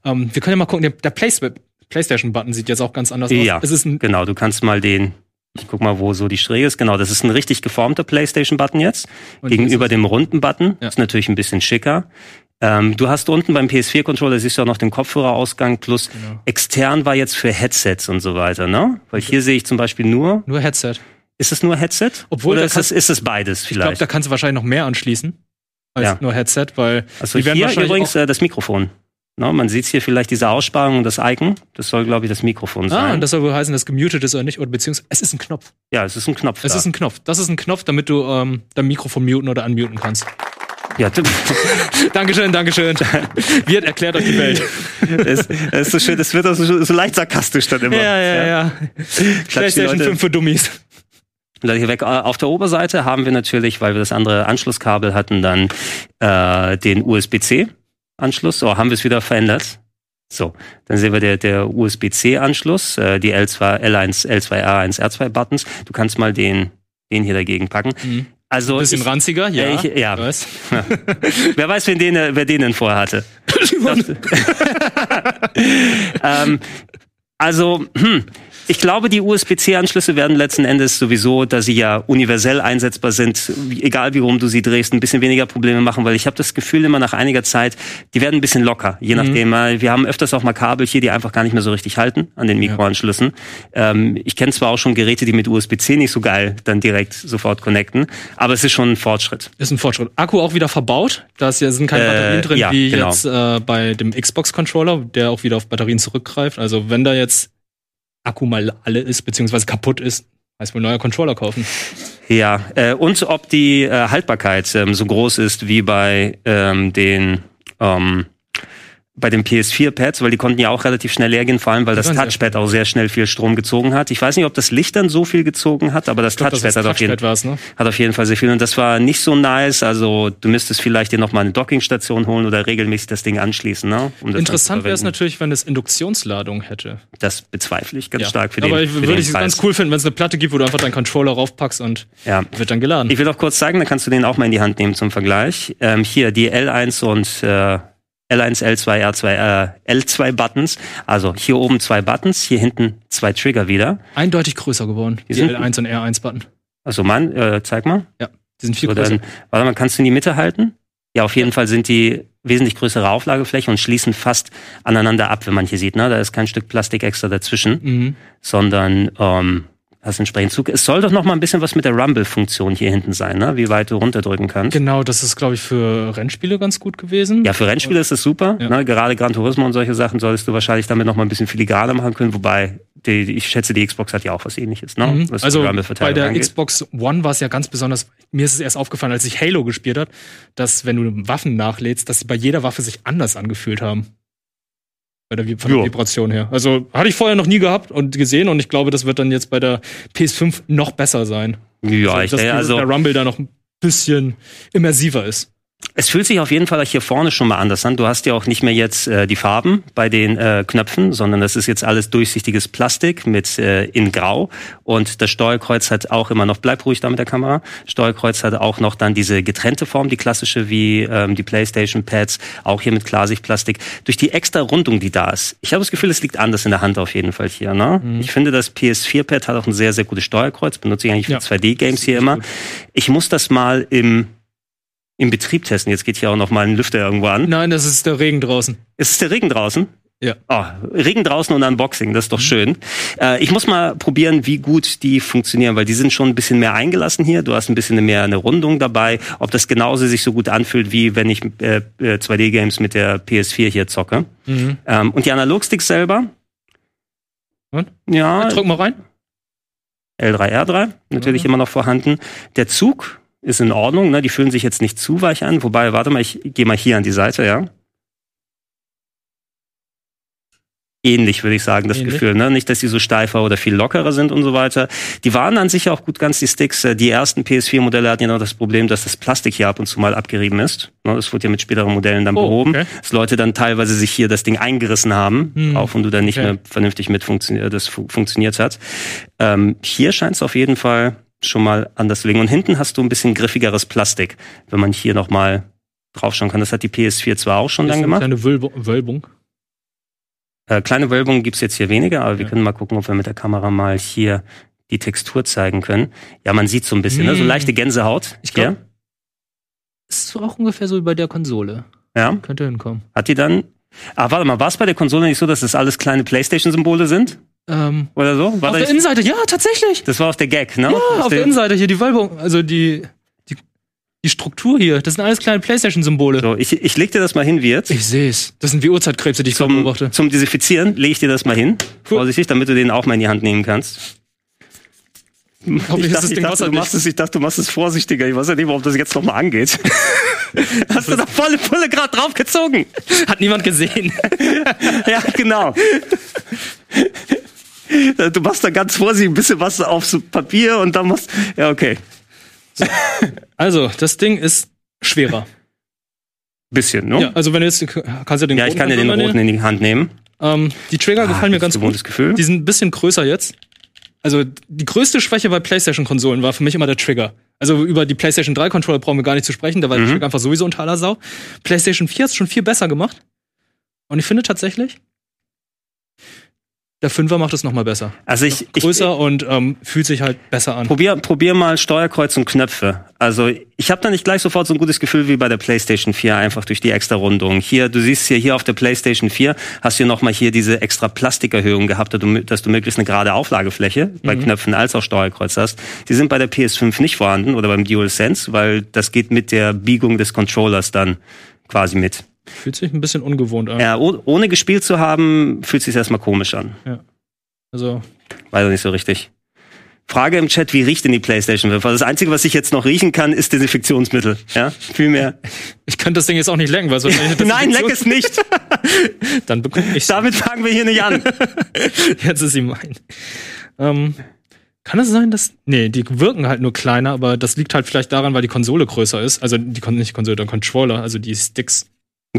ähm, wir können ja mal gucken, der, der Plays- PlayStation-Button sieht jetzt auch ganz anders Ja. aus. Ein, Genau, du kannst mal den, ich guck mal, wo so die Sträge ist. Genau, das ist ein richtig geformter PlayStation-Button jetzt. Und Gegenüber dem runden Button. Ja. Ist natürlich ein bisschen schicker. Ähm, du hast unten beim PS4-Controller, siehst du auch noch den Kopfhörerausgang, plus Genau. extern war jetzt für Headsets und so weiter, ne? Weil hier sehe ich zum Beispiel nur, nur Headset. ist es nur Headset? Obwohl, Oder ist es, ist es beides Ich glaube, vielleicht? da kannst du wahrscheinlich noch mehr anschließen als Ja. nur Headset, weil also die werden hier wahrscheinlich übrigens äh, das Mikrofon. Ne? Man sieht hier vielleicht diese Aussparung und das Icon. Das soll, glaube ich, das Mikrofon Ah, sein. und das soll wohl heißen, dass gemutet ist oder nicht, oder beziehungsweise es ist ein Knopf. ja, es ist ein Knopf Es da. ist ein Knopf. Das ist ein Knopf, damit du ähm, dein Mikrofon muten oder unmuten kannst. ja, Dankeschön, Dankeschön. Wird erklärt euch die Welt. es, es ist so schön, es wird auch so, so leicht sarkastisch dann immer. Ja, ja, ja. PlayStation Leute- 5 für Dummies. Leute, hier weg. Äh, Auf der Oberseite haben wir natürlich, weil wir das andere Anschlusskabel hatten, dann äh, den USB-C-Anschluss. So, haben wir es wieder verändert. So, dann sehen wir der, der USB-C-Anschluss, äh, die L2, L1, L2, R1, R2-Buttons. Du kannst mal den, den hier dagegen packen. Mhm. Also, Bisschen ich, ranziger, ja. äh, ich- ja. Was? wer weiß, wen den, äh, wer den denn vorher hatte. ähm, also, hm, ich glaube, die USB-C-Anschlüsse werden letzten Endes sowieso, da sie ja universell einsetzbar sind, egal wie rum du sie drehst, ein bisschen weniger Probleme machen, weil ich habe das Gefühl immer nach einiger Zeit, die werden ein bisschen locker, je nachdem. äh, Wir haben öfters auch mal Kabel hier, die einfach gar nicht mehr so richtig halten an den Mikroanschlüssen. Ähm, ich kenne zwar auch schon Geräte, die mit USB-C nicht so geil dann direkt sofort connecten, aber es ist schon ein Fortschritt. Ist ein Fortschritt. Akku auch wieder verbaut. Da ist ja- sind keine Äh, Batterien drin, ja, wie genau. jetzt äh, bei dem Xbox-Controller, der auch wieder auf Batterien zurückgreift. Also wenn da jetzt Akku mal alle ist, beziehungsweise kaputt ist, heißt wohl neuer Controller kaufen. Ja, äh, und ob die äh, Haltbarkeit ähm, so groß ist wie bei ähm, den ähm, bei den PS4-Pads, weil die konnten ja auch relativ schnell leer gehen, vor allem weil das Touchpad auch sehr schnell viel Strom gezogen hat. Ich weiß nicht, ob das Licht dann so viel gezogen hat, aber das glaub, Touchpad, das hat, auf jeden, ne? hat auf jeden Fall sehr viel. Und das war nicht so nice. Also du müsstest vielleicht dir noch mal eine Dockingstation holen oder regelmäßig das Ding anschließen. Ne? Um Interessant wäre es natürlich, wenn es Induktionsladung hätte. Das bezweifle ich ganz Ja. stark für den Aber ich würde es ganz cool finden, wenn es eine Platte gibt, wo du einfach deinen Controller raufpackst und Ja. wird dann geladen. Ich will auch kurz zeigen, dann kannst du den auch mal in die Hand nehmen zum Vergleich. Ähm, hier die L1 und äh, L1, L2, R2, äh, L2 Buttons. Also hier oben zwei Buttons, hier hinten zwei Trigger wieder. Eindeutig größer geworden. Die, sind- L1 und R1-Button. Also Mann, äh, zeig mal. Ja, die sind viel Oder größer. dann, warte mal, kannst du in die Mitte halten? Ja, auf jeden Fall sind die wesentlich größere Auflagefläche und schließen fast aneinander ab, wenn man hier sieht. Ne? Da ist kein Stück Plastik extra dazwischen, Mhm. sondern ähm, hast entsprechend Zug. Es soll doch noch mal ein bisschen was mit der Rumble-Funktion hier hinten sein, ne? wie weit du runterdrücken kannst. Genau, das ist, glaube ich, für Rennspiele ganz gut gewesen. Ja, für Rennspiele ist das super. Ja. Ne? Gerade Gran Turismo und solche Sachen solltest du wahrscheinlich damit noch mal ein bisschen filigraner machen können. Wobei, die, ich schätze, die Xbox hat ja auch was ähnliches. Ne? Mhm. Was Also bei der angeht. Xbox One war es ja ganz besonders, mir ist es erst aufgefallen, als ich Halo gespielt habe, dass wenn du Waffen nachlädst, dass sie bei jeder Waffe sich anders angefühlt haben. Bei der, von der Jo. Vibration her. Also hatte ich vorher noch nie gehabt und gesehen und ich glaube, das wird dann jetzt bei der PS5 noch besser sein. Ja, ich dass denke, also der Rumble da noch ein bisschen immersiver ist. Es fühlt sich auf jeden Fall hier vorne schon mal anders an. Du hast ja auch nicht mehr jetzt äh, die Farben bei den äh, Knöpfen, sondern das ist jetzt alles durchsichtiges Plastik mit äh, in Grau. Und das Steuerkreuz hat auch immer noch, bleib ruhig da mit der Kamera, Steuerkreuz hat auch noch dann diese getrennte Form, die klassische wie ähm, die Playstation Pads, auch hier mit Klarsichtplastik. Durch die extra Rundung, die da ist. Ich habe das Gefühl, es liegt anders in der Hand auf jeden Fall hier. Ne? Ich finde, das PS4-Pad hat auch ein sehr, sehr gutes Steuerkreuz. Benutze ich eigentlich für Ja. 2D-Games hier immer. gut. Ich muss das mal im im Betrieb testen. Jetzt geht hier auch noch mal ein Lüfter irgendwo an. Nein, das ist der Regen draußen. Ist es der Regen draußen? Ja. Oh, Regen draußen und Unboxing, das ist doch schön. Äh, ich muss mal probieren, wie gut die funktionieren, weil die sind schon ein bisschen mehr eingelassen hier. Du hast ein bisschen mehr eine Rundung dabei. Ob das genauso sich so gut anfühlt, wie wenn ich äh, äh, 2D-Games mit der PS4 hier zocke. Mhm. Ähm, und die Analogsticks selber? Und? Ja, Drück mal rein. L3R3, natürlich Mhm. immer noch vorhanden. Der Zug ist in Ordnung, ne? die fühlen sich jetzt nicht zu weich an. Wobei, warte mal, ich gehe mal hier an die Seite, ja. Ähnlich würde ich sagen, das Ähnlich. Gefühl. Ne? Nicht, dass die so steifer oder viel lockerer sind und so weiter. Die waren an sich auch gut ganz die Sticks. Äh, Die ersten PS4-Modelle hatten ja noch das Problem, dass das Plastik hier ab und zu mal abgerieben ist. Ne? Das wurde ja mit späteren Modellen dann Oh, behoben. okay. Dass Leute dann teilweise sich hier das Ding eingerissen haben, Hm. auch und du dann nicht Okay. mehr vernünftig mit funktioniert, das fu funktioniert hat. Ähm, hier scheint es auf jeden Fall schon mal anders zu liegen. Und hinten hast du ein bisschen griffigeres Plastik, wenn man hier noch mal draufschauen kann. Das hat die PS4 zwar auch schon eine gemacht. kleine Wölbung. Wölbung. Äh, kleine Wölbungen gibt's jetzt hier weniger, aber wir Ja. können mal gucken, ob wir mit der Kamera mal hier die Textur zeigen können. Ja, man sieht so ein bisschen, ne? so Mm. leichte Gänsehaut. Ich glaub- Hier. Ist auch ungefähr so wie bei der Konsole. Ja, Könnte hinkommen. hat die dann. Ah, warte mal, war es bei der Konsole nicht so, dass das alles kleine Playstation-Symbole sind? Ähm, Oder so? War auf der Innenseite, ja, tatsächlich. das war auch der Gag, ne? Ja, Aus auf der Innenseite hier die Wölbung, also die, die, die Struktur hier. Das sind alles kleine Playstation-Symbole. So, ich, ich leg dir das mal hin, wie jetzt. Ich sehe es. Das sind wie Uhrzeitkrebse, die ich Zum, beobachte. zum Desinfizieren lege ich dir das mal hin. Cool. Vorsichtig, damit du den auch mal in die Hand nehmen kannst. Hoffentlich ich, dachte, ich, dachte, du machst wasserdicht. es, ich dachte, du machst es vorsichtiger. Ich weiß ja nicht, warum das jetzt nochmal angeht. Hast du da volle Pulle gerade draufgezogen? Hat niemand gesehen. Ja, genau. Du machst da ganz vorsichtig ein bisschen was aufs Papier und dann machst. Ja, okay. Also, das Ding ist schwerer. Bisschen, ne? Ja, also wenn du jetzt, kannst du den Ja, ich kann dir den roten in die Hand nehmen. Ähm, die Trigger gefallen mir Ah, ganz gut. Gefühl. Die sind ein bisschen größer jetzt. Also die größte Schwäche bei PlayStation-Konsolen war für mich immer der Trigger. Also über die PlayStation 3 Controller brauchen wir gar nicht zu sprechen, da war Mhm. der Trigger einfach sowieso unter aller Sau. PlayStation 4 hat es schon viel besser gemacht. Und ich finde tatsächlich, der 5er macht es noch mal besser. Also ich, ich, Größer und ähm, fühlt sich halt besser an. Probier, probier mal Steuerkreuz und Knöpfe. Also ich habe da nicht gleich sofort so ein gutes Gefühl wie bei der PlayStation 4, einfach durch die extra Rundung. Hier, du siehst hier, hier auf der PlayStation 4 hast du noch mal hier diese extra Plastikerhöhung gehabt, dass du, dass du möglichst eine gerade Auflagefläche bei Knöpfen als auch Steuerkreuz hast. Die sind bei der PS5 nicht vorhanden oder beim DualSense, weil das geht mit der Biegung des Controllers dann quasi mit. Fühlt sich ein bisschen ungewohnt an. Ja, oh, ohne gespielt zu haben, fühlt sich erstmal komisch an. Also, Weiß ich nicht so richtig. Frage im Chat, wie riecht denn die PlayStation 5? Also das Einzige, was ich jetzt noch riechen kann, ist Desinfektionsmittel. Ja, viel mehr. ich könnte das Ding jetzt auch nicht lecken, weil es wahrscheinlich Nein, leck es nicht. Dann bekomme ich Damit fangen wir hier nicht an. Jetzt ist sie mein. Ähm, kann es sein, dass. Nee, die wirken halt nur kleiner, aber das liegt halt vielleicht daran, weil die Konsole größer ist. Also die nicht die Konsole, der Controller, also die Sticks.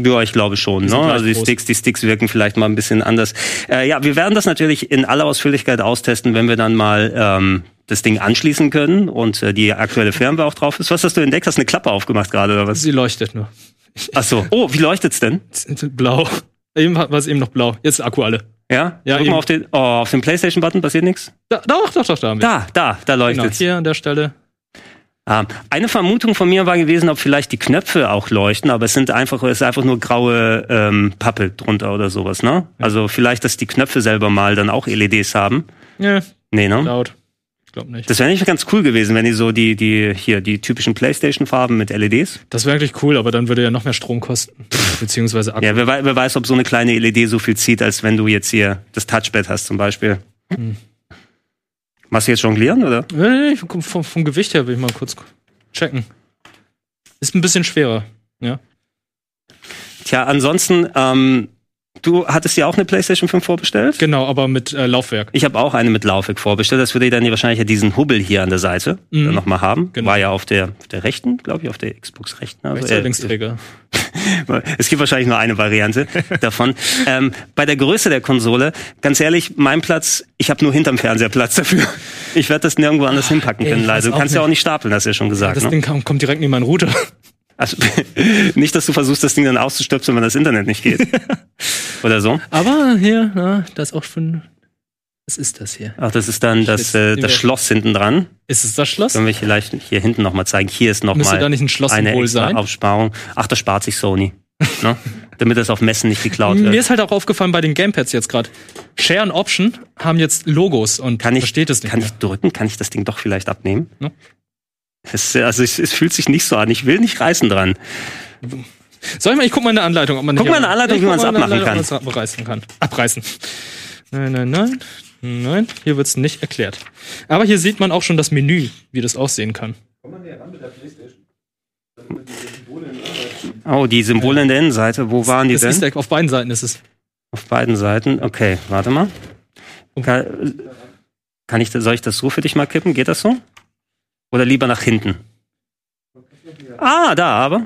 Ja, ich glaube schon. Ne? sind gleich Also die groß. Sticks, die Sticks wirken vielleicht mal ein bisschen anders. Äh, ja, wir werden das natürlich in aller Ausführlichkeit austesten, wenn wir dann mal ähm, das Ding anschließen können und äh, die aktuelle Firmware auch drauf ist. Was hast du entdeckt? Hast du eine Klappe aufgemacht gerade oder was? Sie leuchtet nur. Ach so. Oh, wie leuchtet's denn? Blau. Eben war es eben noch blau. Jetzt ist Akku alle. Ja? Ja, Drück eben. mal auf den, oh, auf den PlayStation-Button passiert nichts. Da, doch, doch, doch, da. haben wir. Da, da, da genau, leuchtet's. hier an der Stelle. Ähm, eine Vermutung von mir war gewesen, ob vielleicht die Knöpfe auch leuchten, aber es sind einfach, es ist einfach nur graue ähm, Pappe drunter oder sowas, ne? Also vielleicht, dass die Knöpfe selber mal dann auch LEDs haben. Ja, Nee, ne? laut. Ich glaube nicht. Das wäre nicht ganz cool gewesen, wenn die so die, die, hier, die typischen Playstation-Farben mit LEDs. Das wäre eigentlich cool, aber dann würde ja noch mehr Strom kosten. Beziehungsweise Akku. Ja, wer, wer weiß, ob so eine kleine LED so viel zieht, als wenn du jetzt hier das Touchpad hast zum Beispiel. Hm. Machst du jetzt jonglieren, oder? Nee, nee, nee, vom, vom, Gewicht her will ich mal kurz checken. Ist ein bisschen schwerer. Ja. Tja, ansonsten, ähm, du hattest ja auch eine PlayStation 5 vorbestellt? Genau, aber mit äh, Laufwerk. Ich habe auch eine mit Laufwerk vorbestellt. Das würde dann hier wahrscheinlich ja diesen Hubbel hier an der Seite Mhm. dann nochmal haben. Genau. War ja auf der, auf der rechten, glaube ich, auf der Xbox rechten. Also, äh, Linksträger. Es gibt wahrscheinlich nur eine Variante davon. Ähm, bei der Größe der Konsole, ganz ehrlich, mein Platz, ich habe nur hinterm Fernseher Platz dafür. Ich werde das nirgendwo anders hinpacken können, leider. weiß Du kannst ja nicht. auch nicht stapeln, hast du ja schon gesagt. Das ne? Ding kommt direkt neben meinen Router. Also, nicht, dass du versuchst, das Ding dann auszustöpseln, wenn das Internet nicht geht. Oder so. Aber hier, na, da ist auch schon. Was ist das hier? Ach, das ist dann das, äh, das Schloss hinten dran. Ist es das Schloss? Können wir vielleicht hier hinten nochmal zeigen. Hier ist nochmal da nicht ein eine extra sein? Aufsparung. Ach, das spart sich Sony. ne? Damit das auf Messen nicht geklaut Mir wird. ist halt auch aufgefallen bei den Gamepads jetzt gerade. Share and Option haben jetzt Logos und Kann ich, versteht es nicht kann mehr. ich drücken? Kann ich das Ding doch vielleicht abnehmen? Ja. Es, also es, es fühlt sich nicht so an. Ich will nicht reißen dran. Soll ich mal, ich guck mal in der Anleitung, ob man Guck mal in der Anleitung, wie mal in der abmachen ob man's Abreißen kann. Abreißen. Nein, nein, nein. Nein, hier wird's nicht erklärt. Aber hier sieht man auch schon das Menü, wie das aussehen kann. Oh, die Symbole in der Innenseite. Wo waren die Das denn? Easter Egg auf beiden Seiten ist es. Auf beiden Seiten. Okay, warte mal. Kann, kann ich, soll ich das so für dich mal kippen? Geht das so? Oder lieber nach hinten? Ah, da aber.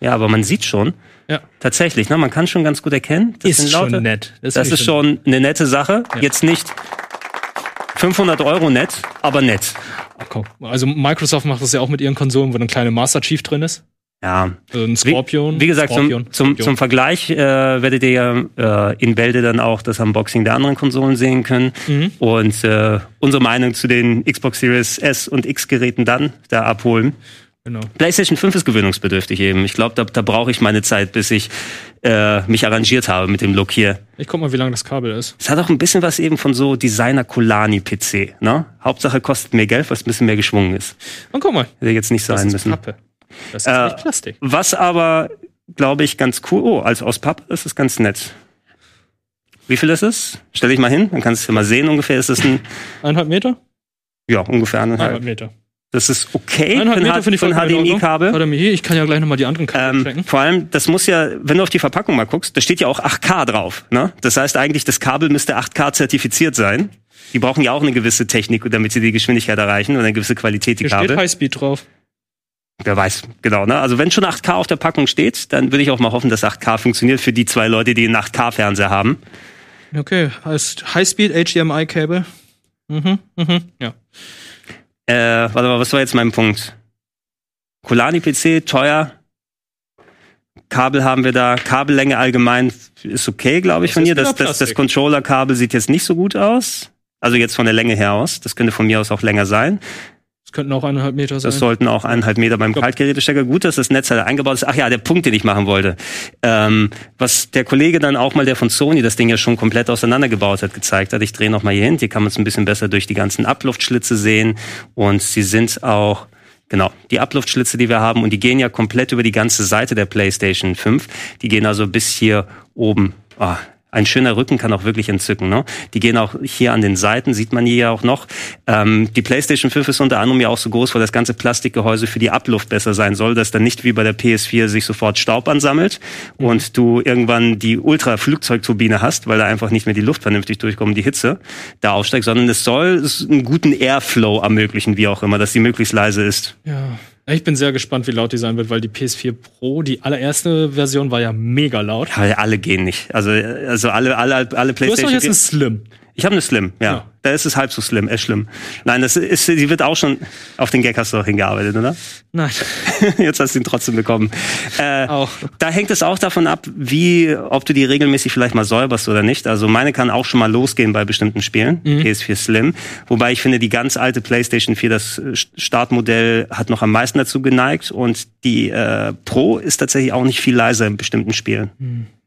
Ja, aber man sieht schon. Ja. Tatsächlich, ne? Man kann schon ganz gut erkennen. Das Ist schon lauter- nett. Das, ich ist schon eine nette Sache. Ja. Jetzt nicht 500 Euro nett, aber nett. Ach. Also Microsoft macht das ja auch mit ihren Konsolen, wo dann kleine Master Chief drin ist. Ja. Also ein Scorpion. Wie gesagt, Scorpion, zum, zum, Scorpion. zum Vergleich äh, werdet ihr ja äh, in Bälde dann auch das Unboxing der anderen Konsolen sehen können. Mhm. Und äh, unsere Meinung zu den Xbox Series S und X Geräten dann da abholen. Genau. PlayStation 5 ist gewöhnungsbedürftig eben. Ich glaube, da, da brauche ich meine Zeit, bis ich äh, mich arrangiert habe mit dem Look hier. Ich guck mal, wie lang das Kabel ist. Es hat auch ein bisschen was eben von so Designer Colani PC. Ne? Hauptsache kostet mehr Geld, was ein bisschen mehr geschwungen ist. Und guck mal, Hätte jetzt nicht das sein ist müssen. Pappe. Das ist Äh, nicht Plastik. Was aber, glaube ich, ganz cool. Oh, als aus Pappe ist es ganz nett. Wie viel ist es? Stell dich mal hin, dann kannst du mal sehen ungefähr. Ist es ein, Eineinhalb Meter? ja, ungefähr Eineinhalb eineinhalb. Meter. Das ist okay Eineinhalb ein, Meter für ein. HDMI-Kabel. Warte mal hier, ich kann ja gleich nochmal die anderen Kabel Ähm, checken. vor allem, das muss ja, wenn du auf die Verpackung mal guckst, da steht ja auch 8K drauf. Ne? Das heißt eigentlich, das Kabel müsste 8K zertifiziert sein. Die brauchen ja auch eine gewisse Technik, damit sie die Geschwindigkeit erreichen und eine gewisse Qualität, die Hier steht Kabel. Highspeed drauf. Wer weiß, genau. Ne? Also wenn schon 8K auf der Packung steht, dann würde ich auch mal hoffen, dass 8K funktioniert für die zwei Leute, die einen 8K-Fernseher haben. Okay, heißt Highspeed HDMI-Kabel. Mhm, mhm, ja. Äh, warte mal, was war jetzt mein Punkt? Colani-PC, teuer. Kabel haben wir da. Kabellänge allgemein ist okay, glaube ich, Das von dir. Das, das, das. Controller-Kabel sieht jetzt nicht so gut aus. Also jetzt von der Länge her aus. Das könnte von mir aus auch länger sein. Das könnten auch eineinhalb Meter sein. Das sollten auch eineinhalb Meter beim Kaltgerätestecker. Gut, dass das Netzteil eingebaut ist. Ach ja, der Punkt, den ich machen wollte. Ähm, was der Kollege dann auch mal, der von Sony das Ding ja schon komplett auseinandergebaut hat, gezeigt hat. Ich drehe noch mal hier hin. Hier kann man es ein bisschen besser durch die ganzen Abluftschlitze sehen. Und sie sind auch Genau, die Abluftschlitze, die wir haben, und die gehen ja komplett über die ganze Seite der PlayStation 5. Die gehen also bis hier oben. Ah, ein schöner Rücken kann auch wirklich entzücken. Ne? Die gehen auch hier an den Seiten, sieht man hier ja auch noch. Ähm, die PlayStation 5 ist unter anderem ja auch so groß, weil das ganze Plastikgehäuse für die Abluft besser sein soll, dass dann nicht wie bei der PS4 sich sofort Staub ansammelt und du irgendwann die Ultra-Flugzeugturbine hast, weil da einfach nicht mehr die Luft vernünftig durchkommt, die Hitze da aufsteigt, sondern es soll einen guten Airflow ermöglichen, wie auch immer, dass sie möglichst leise ist. Ja. Ich bin sehr gespannt, wie laut die sein wird, weil die PS4 Pro, die allererste Version, war ja mega laut. Aber alle gehen nicht. Also, also alle, alle, alle Du hast doch PlayStation. jetzt ein Slim. Ich habe eine Slim, ja. Ja. Da ist es halb so slim, äh, schlimm. Nein, das ist, die wird auch schon auf den Gag hast du auch hingearbeitet, oder? Nein. Jetzt hast du ihn trotzdem bekommen. Äh, Auch. Da hängt es auch davon ab, wie, ob du die regelmäßig vielleicht mal säuberst oder nicht. Also meine kann auch schon mal losgehen bei bestimmten Spielen, PS4 Slim. Wobei ich finde, die ganz alte PlayStation 4, das Startmodell, hat noch am meisten dazu geneigt. Und die äh, Pro ist tatsächlich auch nicht viel leiser in bestimmten Spielen.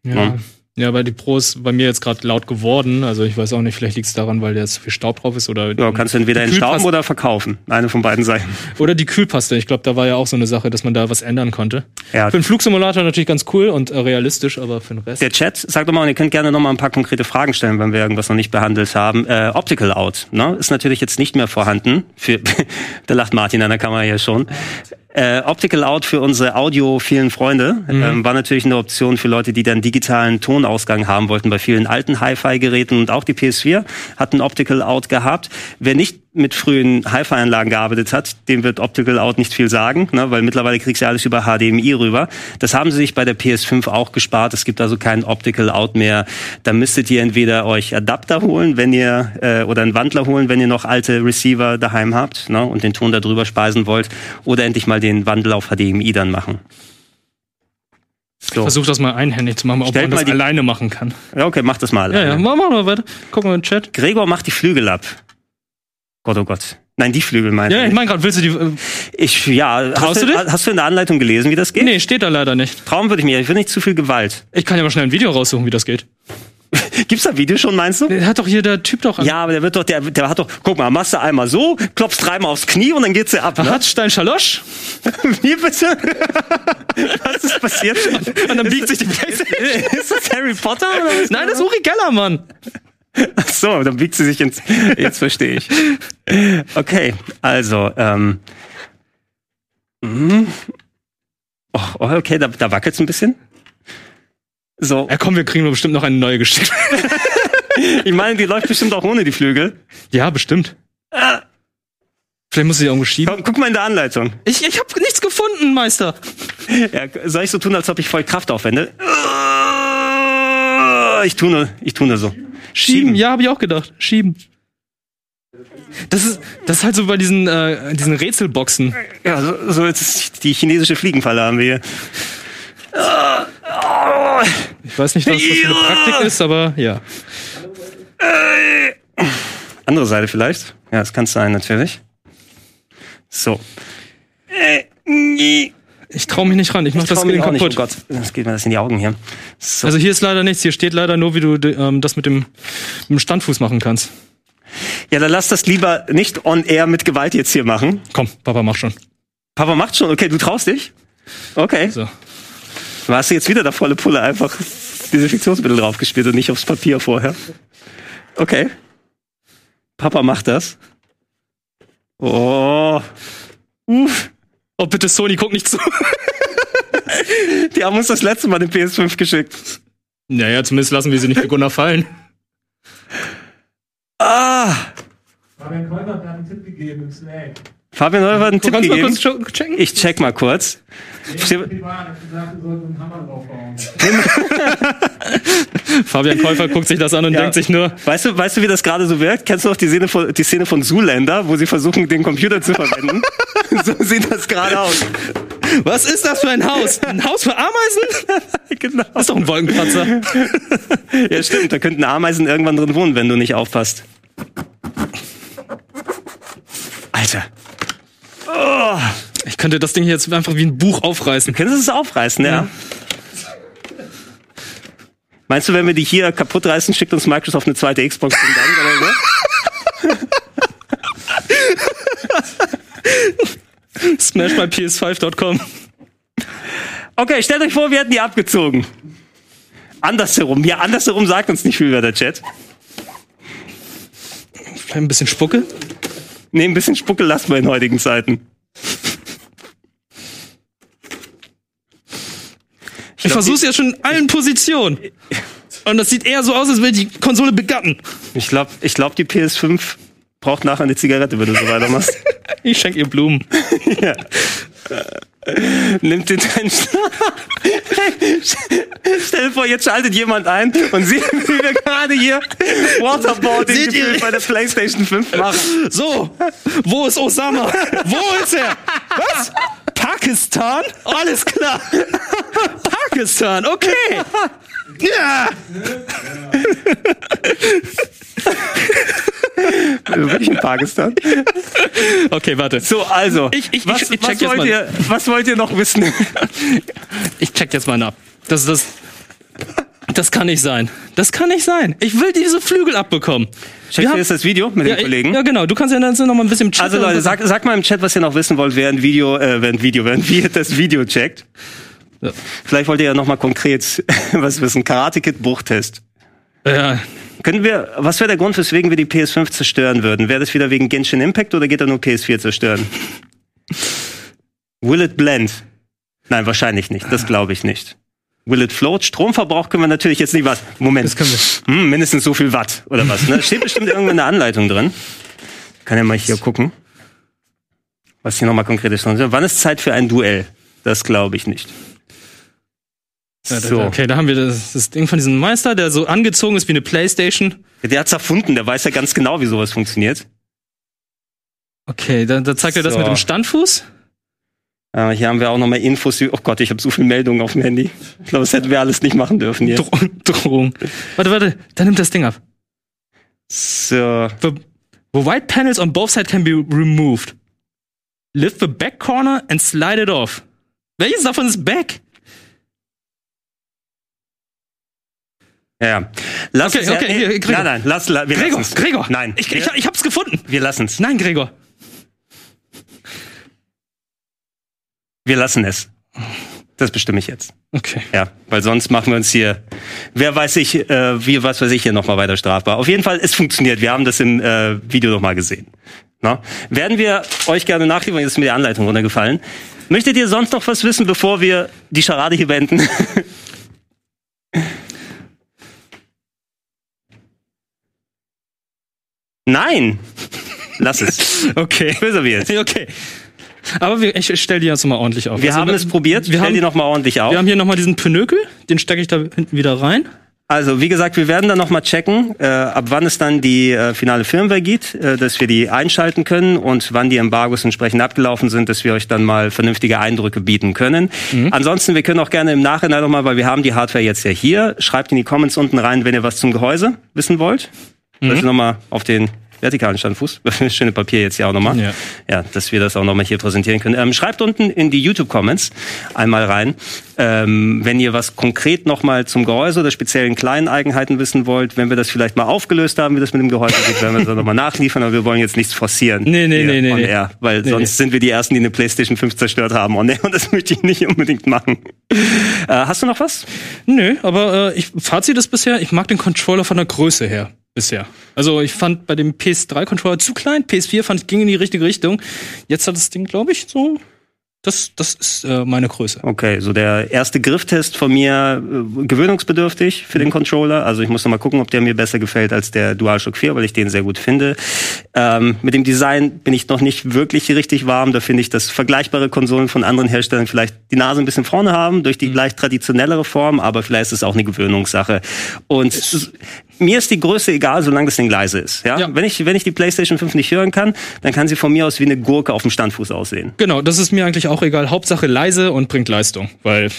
Ja. Ja, weil die Pro ist bei mir jetzt gerade laut geworden. Also ich weiß auch nicht, vielleicht liegt es daran, weil da jetzt so viel Staub drauf ist oder. Ja, kannst du entweder entstauben oder verkaufen. Eine von beiden Seiten. Oder die Kühlpaste. Ich glaube, da war ja auch so eine Sache, dass man da was ändern konnte. Ja. Für den Flugsimulator natürlich ganz cool und äh, realistisch, aber für den Rest. Der Chat, sagt doch mal, und ihr könnt gerne noch mal ein paar konkrete Fragen stellen, wenn wir irgendwas noch nicht behandelt haben. Äh, Optical Out, ne, ist natürlich jetzt nicht mehr vorhanden. Für, da lacht Martin an der Kamera hier schon. Äh, Optical Out für unsere audiophilen Freunde ähm, war natürlich eine Option für Leute, die dann digitalen Tonausgang haben wollten bei vielen alten Hi-Fi-Geräten und auch die PS4 hat ein Optical Out gehabt. Wer nicht mit frühen Hi-Fi-Anlagen gearbeitet hat, dem wird Optical Out nicht viel sagen, ne, weil mittlerweile kriegst du ja alles über HDMI rüber. Das haben sie sich bei der PS5 auch gespart. Es gibt also kein Optical Out mehr. Da müsstet ihr entweder euch Adapter holen, wenn ihr äh, oder einen Wandler holen, wenn ihr noch alte Receiver daheim habt ne, und den Ton da drüber speisen wollt, oder endlich mal den Wandel auf HDMI dann machen. So. Versuch das mal einhändig zu machen, ob Stellt man das mal die- alleine machen kann. Ja, okay, mach das mal. Ja, ja, machen wir mal weiter. Gucken wir in den Chat. Gregor macht die Flügel ab. Gott, oh Gott. Nein, die Flügel meine Ja, ich meine gerade, willst du die. Äh, ich. Ja, Traust hast du dich? Hast du in der Anleitung gelesen, wie das geht? nee, steht da leider nicht. Traum würde ich mir, ich will nicht zu viel Gewalt. Ich kann ja mal schnell ein Video raussuchen, wie das geht. Gibt's da Video schon, meinst du? Der hat doch hier der Typ doch. Ja, aber der wird doch, der, der hat doch, guck mal, machst du einmal so, klopfst dreimal aufs Knie und dann geht's dir ab. Ne? Hat Stein Schalosch Wie bitte? Was ist passiert? und dann biegt sich die Playstation. Ist das Harry Potter oder was? Nein, das ist Uri Geller, Mann. Ach so, dann biegt sie sich ins. Jetzt verstehe ich. Okay, also, ähm. mhm. Oh, oh, okay, da, da wackelt's ein bisschen. So, Ja, komm, wir kriegen doch bestimmt noch eine neue Geschichte. ich meine, die läuft bestimmt auch ohne die Flügel. ja, bestimmt. Vielleicht muss sie irgendwo schieben. Komm, guck mal in der Anleitung. Ich, ich habe nichts gefunden, Meister. Ja, soll ich so tun, als ob ich voll Kraft aufwende? Ich tue nur, ich tue nur so. Schieben, ja, habe ich auch gedacht. Schieben. Das ist, das ist halt so bei diesen, äh, diesen Rätselboxen. Ja, so, so jetzt die chinesische Fliegenfalle haben wir hier. Ich weiß nicht, was das für eine Praktik ist, aber ja. Andere Seite vielleicht? Ja, das kann sein, natürlich. So. Ich traue mich nicht ran. Ich mach das Ding auch nicht. kaputt. Oh Gott, das geht mir das in die Augen hier. So. Also hier ist leider nichts. Hier steht leider nur, wie du ähm, das mit dem, mit dem Standfuß machen kannst. ja, dann lass das lieber nicht on air mit Gewalt jetzt hier machen. Komm, Papa, mach schon. Papa macht schon. Okay, du traust dich? Okay. So. Du hast jetzt wieder da volle Pulle einfach Desinfektionsmittel draufgespielt und nicht aufs Papier vorher. Okay. Papa macht das. Oh. Uff. Oh, bitte, Sony, guck nicht zu. Die haben uns das letzte Mal den PS5 geschickt. naja, zumindest lassen wir sie nicht für Gunnar fallen. Ah! Fabian Käufer hat einen Tipp gegeben im Slack. Fabian Neuer hat einen Tipp Kannst du mal gegeben. kurz checken? Ich check mal kurz. Fabian Käufer guckt sich das an und Ja. denkt sich nur, Weißt du, weißt du, wie das gerade so wirkt? Kennst du noch die Szene von, die Szene von Zoolander, wo sie versuchen, den Computer zu verwenden? so sieht das gerade aus. was ist das für ein Haus? Ein Haus für Ameisen? genau. Das ist doch ein Wolkenkratzer. Ja, stimmt. Da könnten Ameisen irgendwann drin wohnen, wenn du nicht aufpasst. Alter. Oh. Ich könnte das Ding hier jetzt einfach wie ein Buch aufreißen. Könntest du es aufreißen, ja? Meinst du, wenn wir die hier kaputt reißen, schickt uns Microsoft eine zweite Xbox zum Dank oder so? Smash bei ps5.com. Okay, stellt euch vor, wir hätten die abgezogen. Andersherum. Ja, andersherum sagt uns nicht viel über der Chat. Vielleicht ein bisschen Spucke. Nee, ein bisschen Spucke lassen wir in heutigen Zeiten. Ich glaub, versuch's ja schon in allen Positionen. Und das sieht eher so aus, als will die Konsole begatten. Ich glaube, ich glaub, die PS5 braucht nachher eine Zigarette, wenn du so weitermachst. Ich schenke ihr Blumen. ja. Nimmt den Stell dir vor, jetzt schaltet jemand ein und sieht, wie wir gerade hier Waterboarding gefühlt bei der PlayStation 5 machen. So, wo ist Osama? Wo ist er? Was? Pakistan? Alles klar. Pakistan, okay. Ja. Wirklich in Pakistan. Okay, warte. So, also, Ich- ich- was, ich check was, wollt ihr, was wollt ihr noch wissen? Ich check jetzt mal nach. Das, das, das kann nicht sein. Das kann nicht sein. Ich will diese Flügel abbekommen. Check Wir dir haben- jetzt das Video mit ja, den Kollegen. Ja, genau. Du kannst ja dann noch mal ein bisschen im Chat Also Leute, sag, sag mal im Chat, was ihr noch wissen wollt, während Video, äh, während Video, während wir das Video checkt. Ja. Vielleicht wollt ihr ja noch mal konkret was wissen. Karate Kid Bruchtest. Ja, Können wir, was wäre der Grund, weswegen wir die PS5 zerstören würden? Wäre das wieder wegen Genshin Impact oder geht er nur PS4 zerstören? Will it blend? Nein, wahrscheinlich nicht. Das glaube ich nicht. Will it float? Stromverbrauch können wir natürlich jetzt nicht was. Moment. Das können wir. Hm, mindestens so viel Watt oder was. Ne? Steht bestimmt irgendwo in der Anleitung drin. Kann ja mal hier gucken. Was hier nochmal konkret ist. Wann ist Zeit für ein Duell? Das glaube ich nicht. So. Okay, da haben wir das, das Ding von diesem Meister, der so angezogen ist wie eine Playstation. Der hat's erfunden, der weiß ja ganz genau, wie sowas funktioniert. Okay, da, da zeigt er das So. mit dem Standfuß. Äh, hier haben wir auch nochmal Infos. Oh Gott, ich habe so viele Meldungen auf dem Handy. Ich glaube, das hätten wir alles nicht machen dürfen hier. Dro Drohung. Warte, warte, da nimmt das Ding ab. So. The, the white panels on both sides can be removed. Lift the back corner and slide it off. Welches davon ist back? Ja, ja. Lass Okay, uns ja, okay, ey, hier, Gregor. Nein, nein, lass, la, wir Gregor, lassen's. Gregor. Nein, Ich, ich, ich hab's gefunden. wir lassen's. Nein, Gregor. Wir lassen es. Das bestimme ich jetzt. Okay. Ja, weil sonst machen wir uns hier, wer weiß ich, äh, wie, was weiß ich hier nochmal weiter strafbar. Auf jeden Fall, es funktioniert. Wir haben das im äh, Video nochmal gesehen. Na? Werden wir euch gerne nachliefern, jetzt ist mir die Anleitung runtergefallen. Möchtet ihr sonst noch was wissen, bevor wir die Scharade hier beenden? Nein! Lass es. Okay. Jetzt. Okay. Aber wir, ich stell die jetzt mal ordentlich auf. Wir Also, haben es probiert. Wir Stell die haben, noch mal ordentlich auf. wir haben hier nochmal diesen Pinökel, den stecke ich da hinten wieder rein. Also, wie gesagt, wir werden dann noch mal checken, äh, ab wann es dann die äh, finale Firmware gibt, äh, dass wir die einschalten können und wann die Embargos entsprechend abgelaufen sind, dass wir euch dann mal vernünftige Eindrücke bieten können. Ansonsten, wir können auch gerne im Nachhinein noch mal, weil wir haben die Hardware jetzt ja hier, schreibt in die Comments unten rein, wenn ihr was zum Gehäuse wissen wollt. Mhm. Dass wir noch mal auf den vertikalen Standfuß, das schöne Papier jetzt hier auch nochmal. Ja. ja, dass wir das auch nochmal hier präsentieren können. Ähm, schreibt unten in die YouTube-Comments einmal rein, ähm, wenn ihr was konkret nochmal zum Gehäuse oder speziellen kleinen Eigenheiten wissen wollt. Wenn wir das vielleicht mal aufgelöst haben, wie das mit dem Gehäuse geht, werden wir das nochmal nachliefern, aber wir wollen jetzt nichts forcieren. Nee, nee, nee, nee, on nee. Air, weil Nee, sonst sind wir die Ersten, die eine PlayStation 5 zerstört haben on Air und das möchte ich nicht unbedingt machen. Äh, hast du noch was? Nö, aber äh, ich, Fazit ist bisher, ich mag den Controller von der Größe her. Bisher. Also ich fand bei dem PS3-Controller zu klein, PS4 fand ich ging in die richtige Richtung. Jetzt hat das Ding, glaube ich, so. Das, das ist äh, meine Größe. Okay, so der erste Grifftest von mir äh, gewöhnungsbedürftig für den Controller. Also ich muss noch mal gucken, ob der mir besser gefällt als der DualShock 4, weil ich den sehr gut finde. Ähm, mit dem Design bin ich noch nicht wirklich richtig warm. Da finde ich, dass vergleichbare Konsolen von anderen Herstellern vielleicht die Nase ein bisschen vorne haben durch die leicht traditionellere Form, aber vielleicht ist es auch eine Gewöhnungssache. Und mir ist die Größe egal, solange das Ding leise ist. Ja? Ja. Wenn ich wenn ich die PlayStation 5 nicht hören kann, dann kann sie von mir aus wie eine Gurke auf dem Standfuß aussehen. Genau, das ist mir eigentlich auch egal. Hauptsache leise und bringt Leistung, weil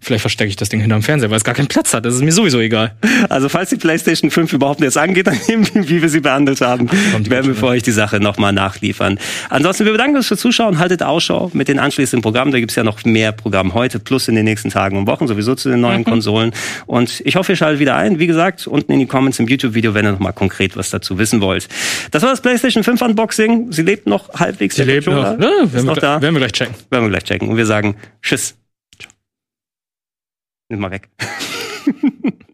vielleicht verstecke ich das Ding hinterm Fernseher, weil es gar keinen Platz hat. Das ist mir sowieso egal. Also falls die PlayStation 5 überhaupt jetzt angeht, dann eben, wie wir sie behandelt haben, die werden wir für euch die Sache nochmal nachliefern. Ansonsten, wir bedanken uns fürs Zuschauen. Haltet Ausschau mit den anschließenden Programmen. Da gibt's ja noch mehr Programm heute, plus in den nächsten Tagen und Wochen sowieso zu den neuen Mhm. Konsolen. Und ich hoffe, ihr schaltet wieder ein. Wie gesagt, unten in die Comments im YouTube-Video, wenn ihr nochmal konkret was dazu wissen wollt. Das war das PlayStation 5 Unboxing. Sie lebt noch halbwegs. Sie lebt noch. Ja, werden, noch wir, da. werden wir gleich checken. Werden wir gleich checken. Und wir sagen Tschüss. Nimm mal weg.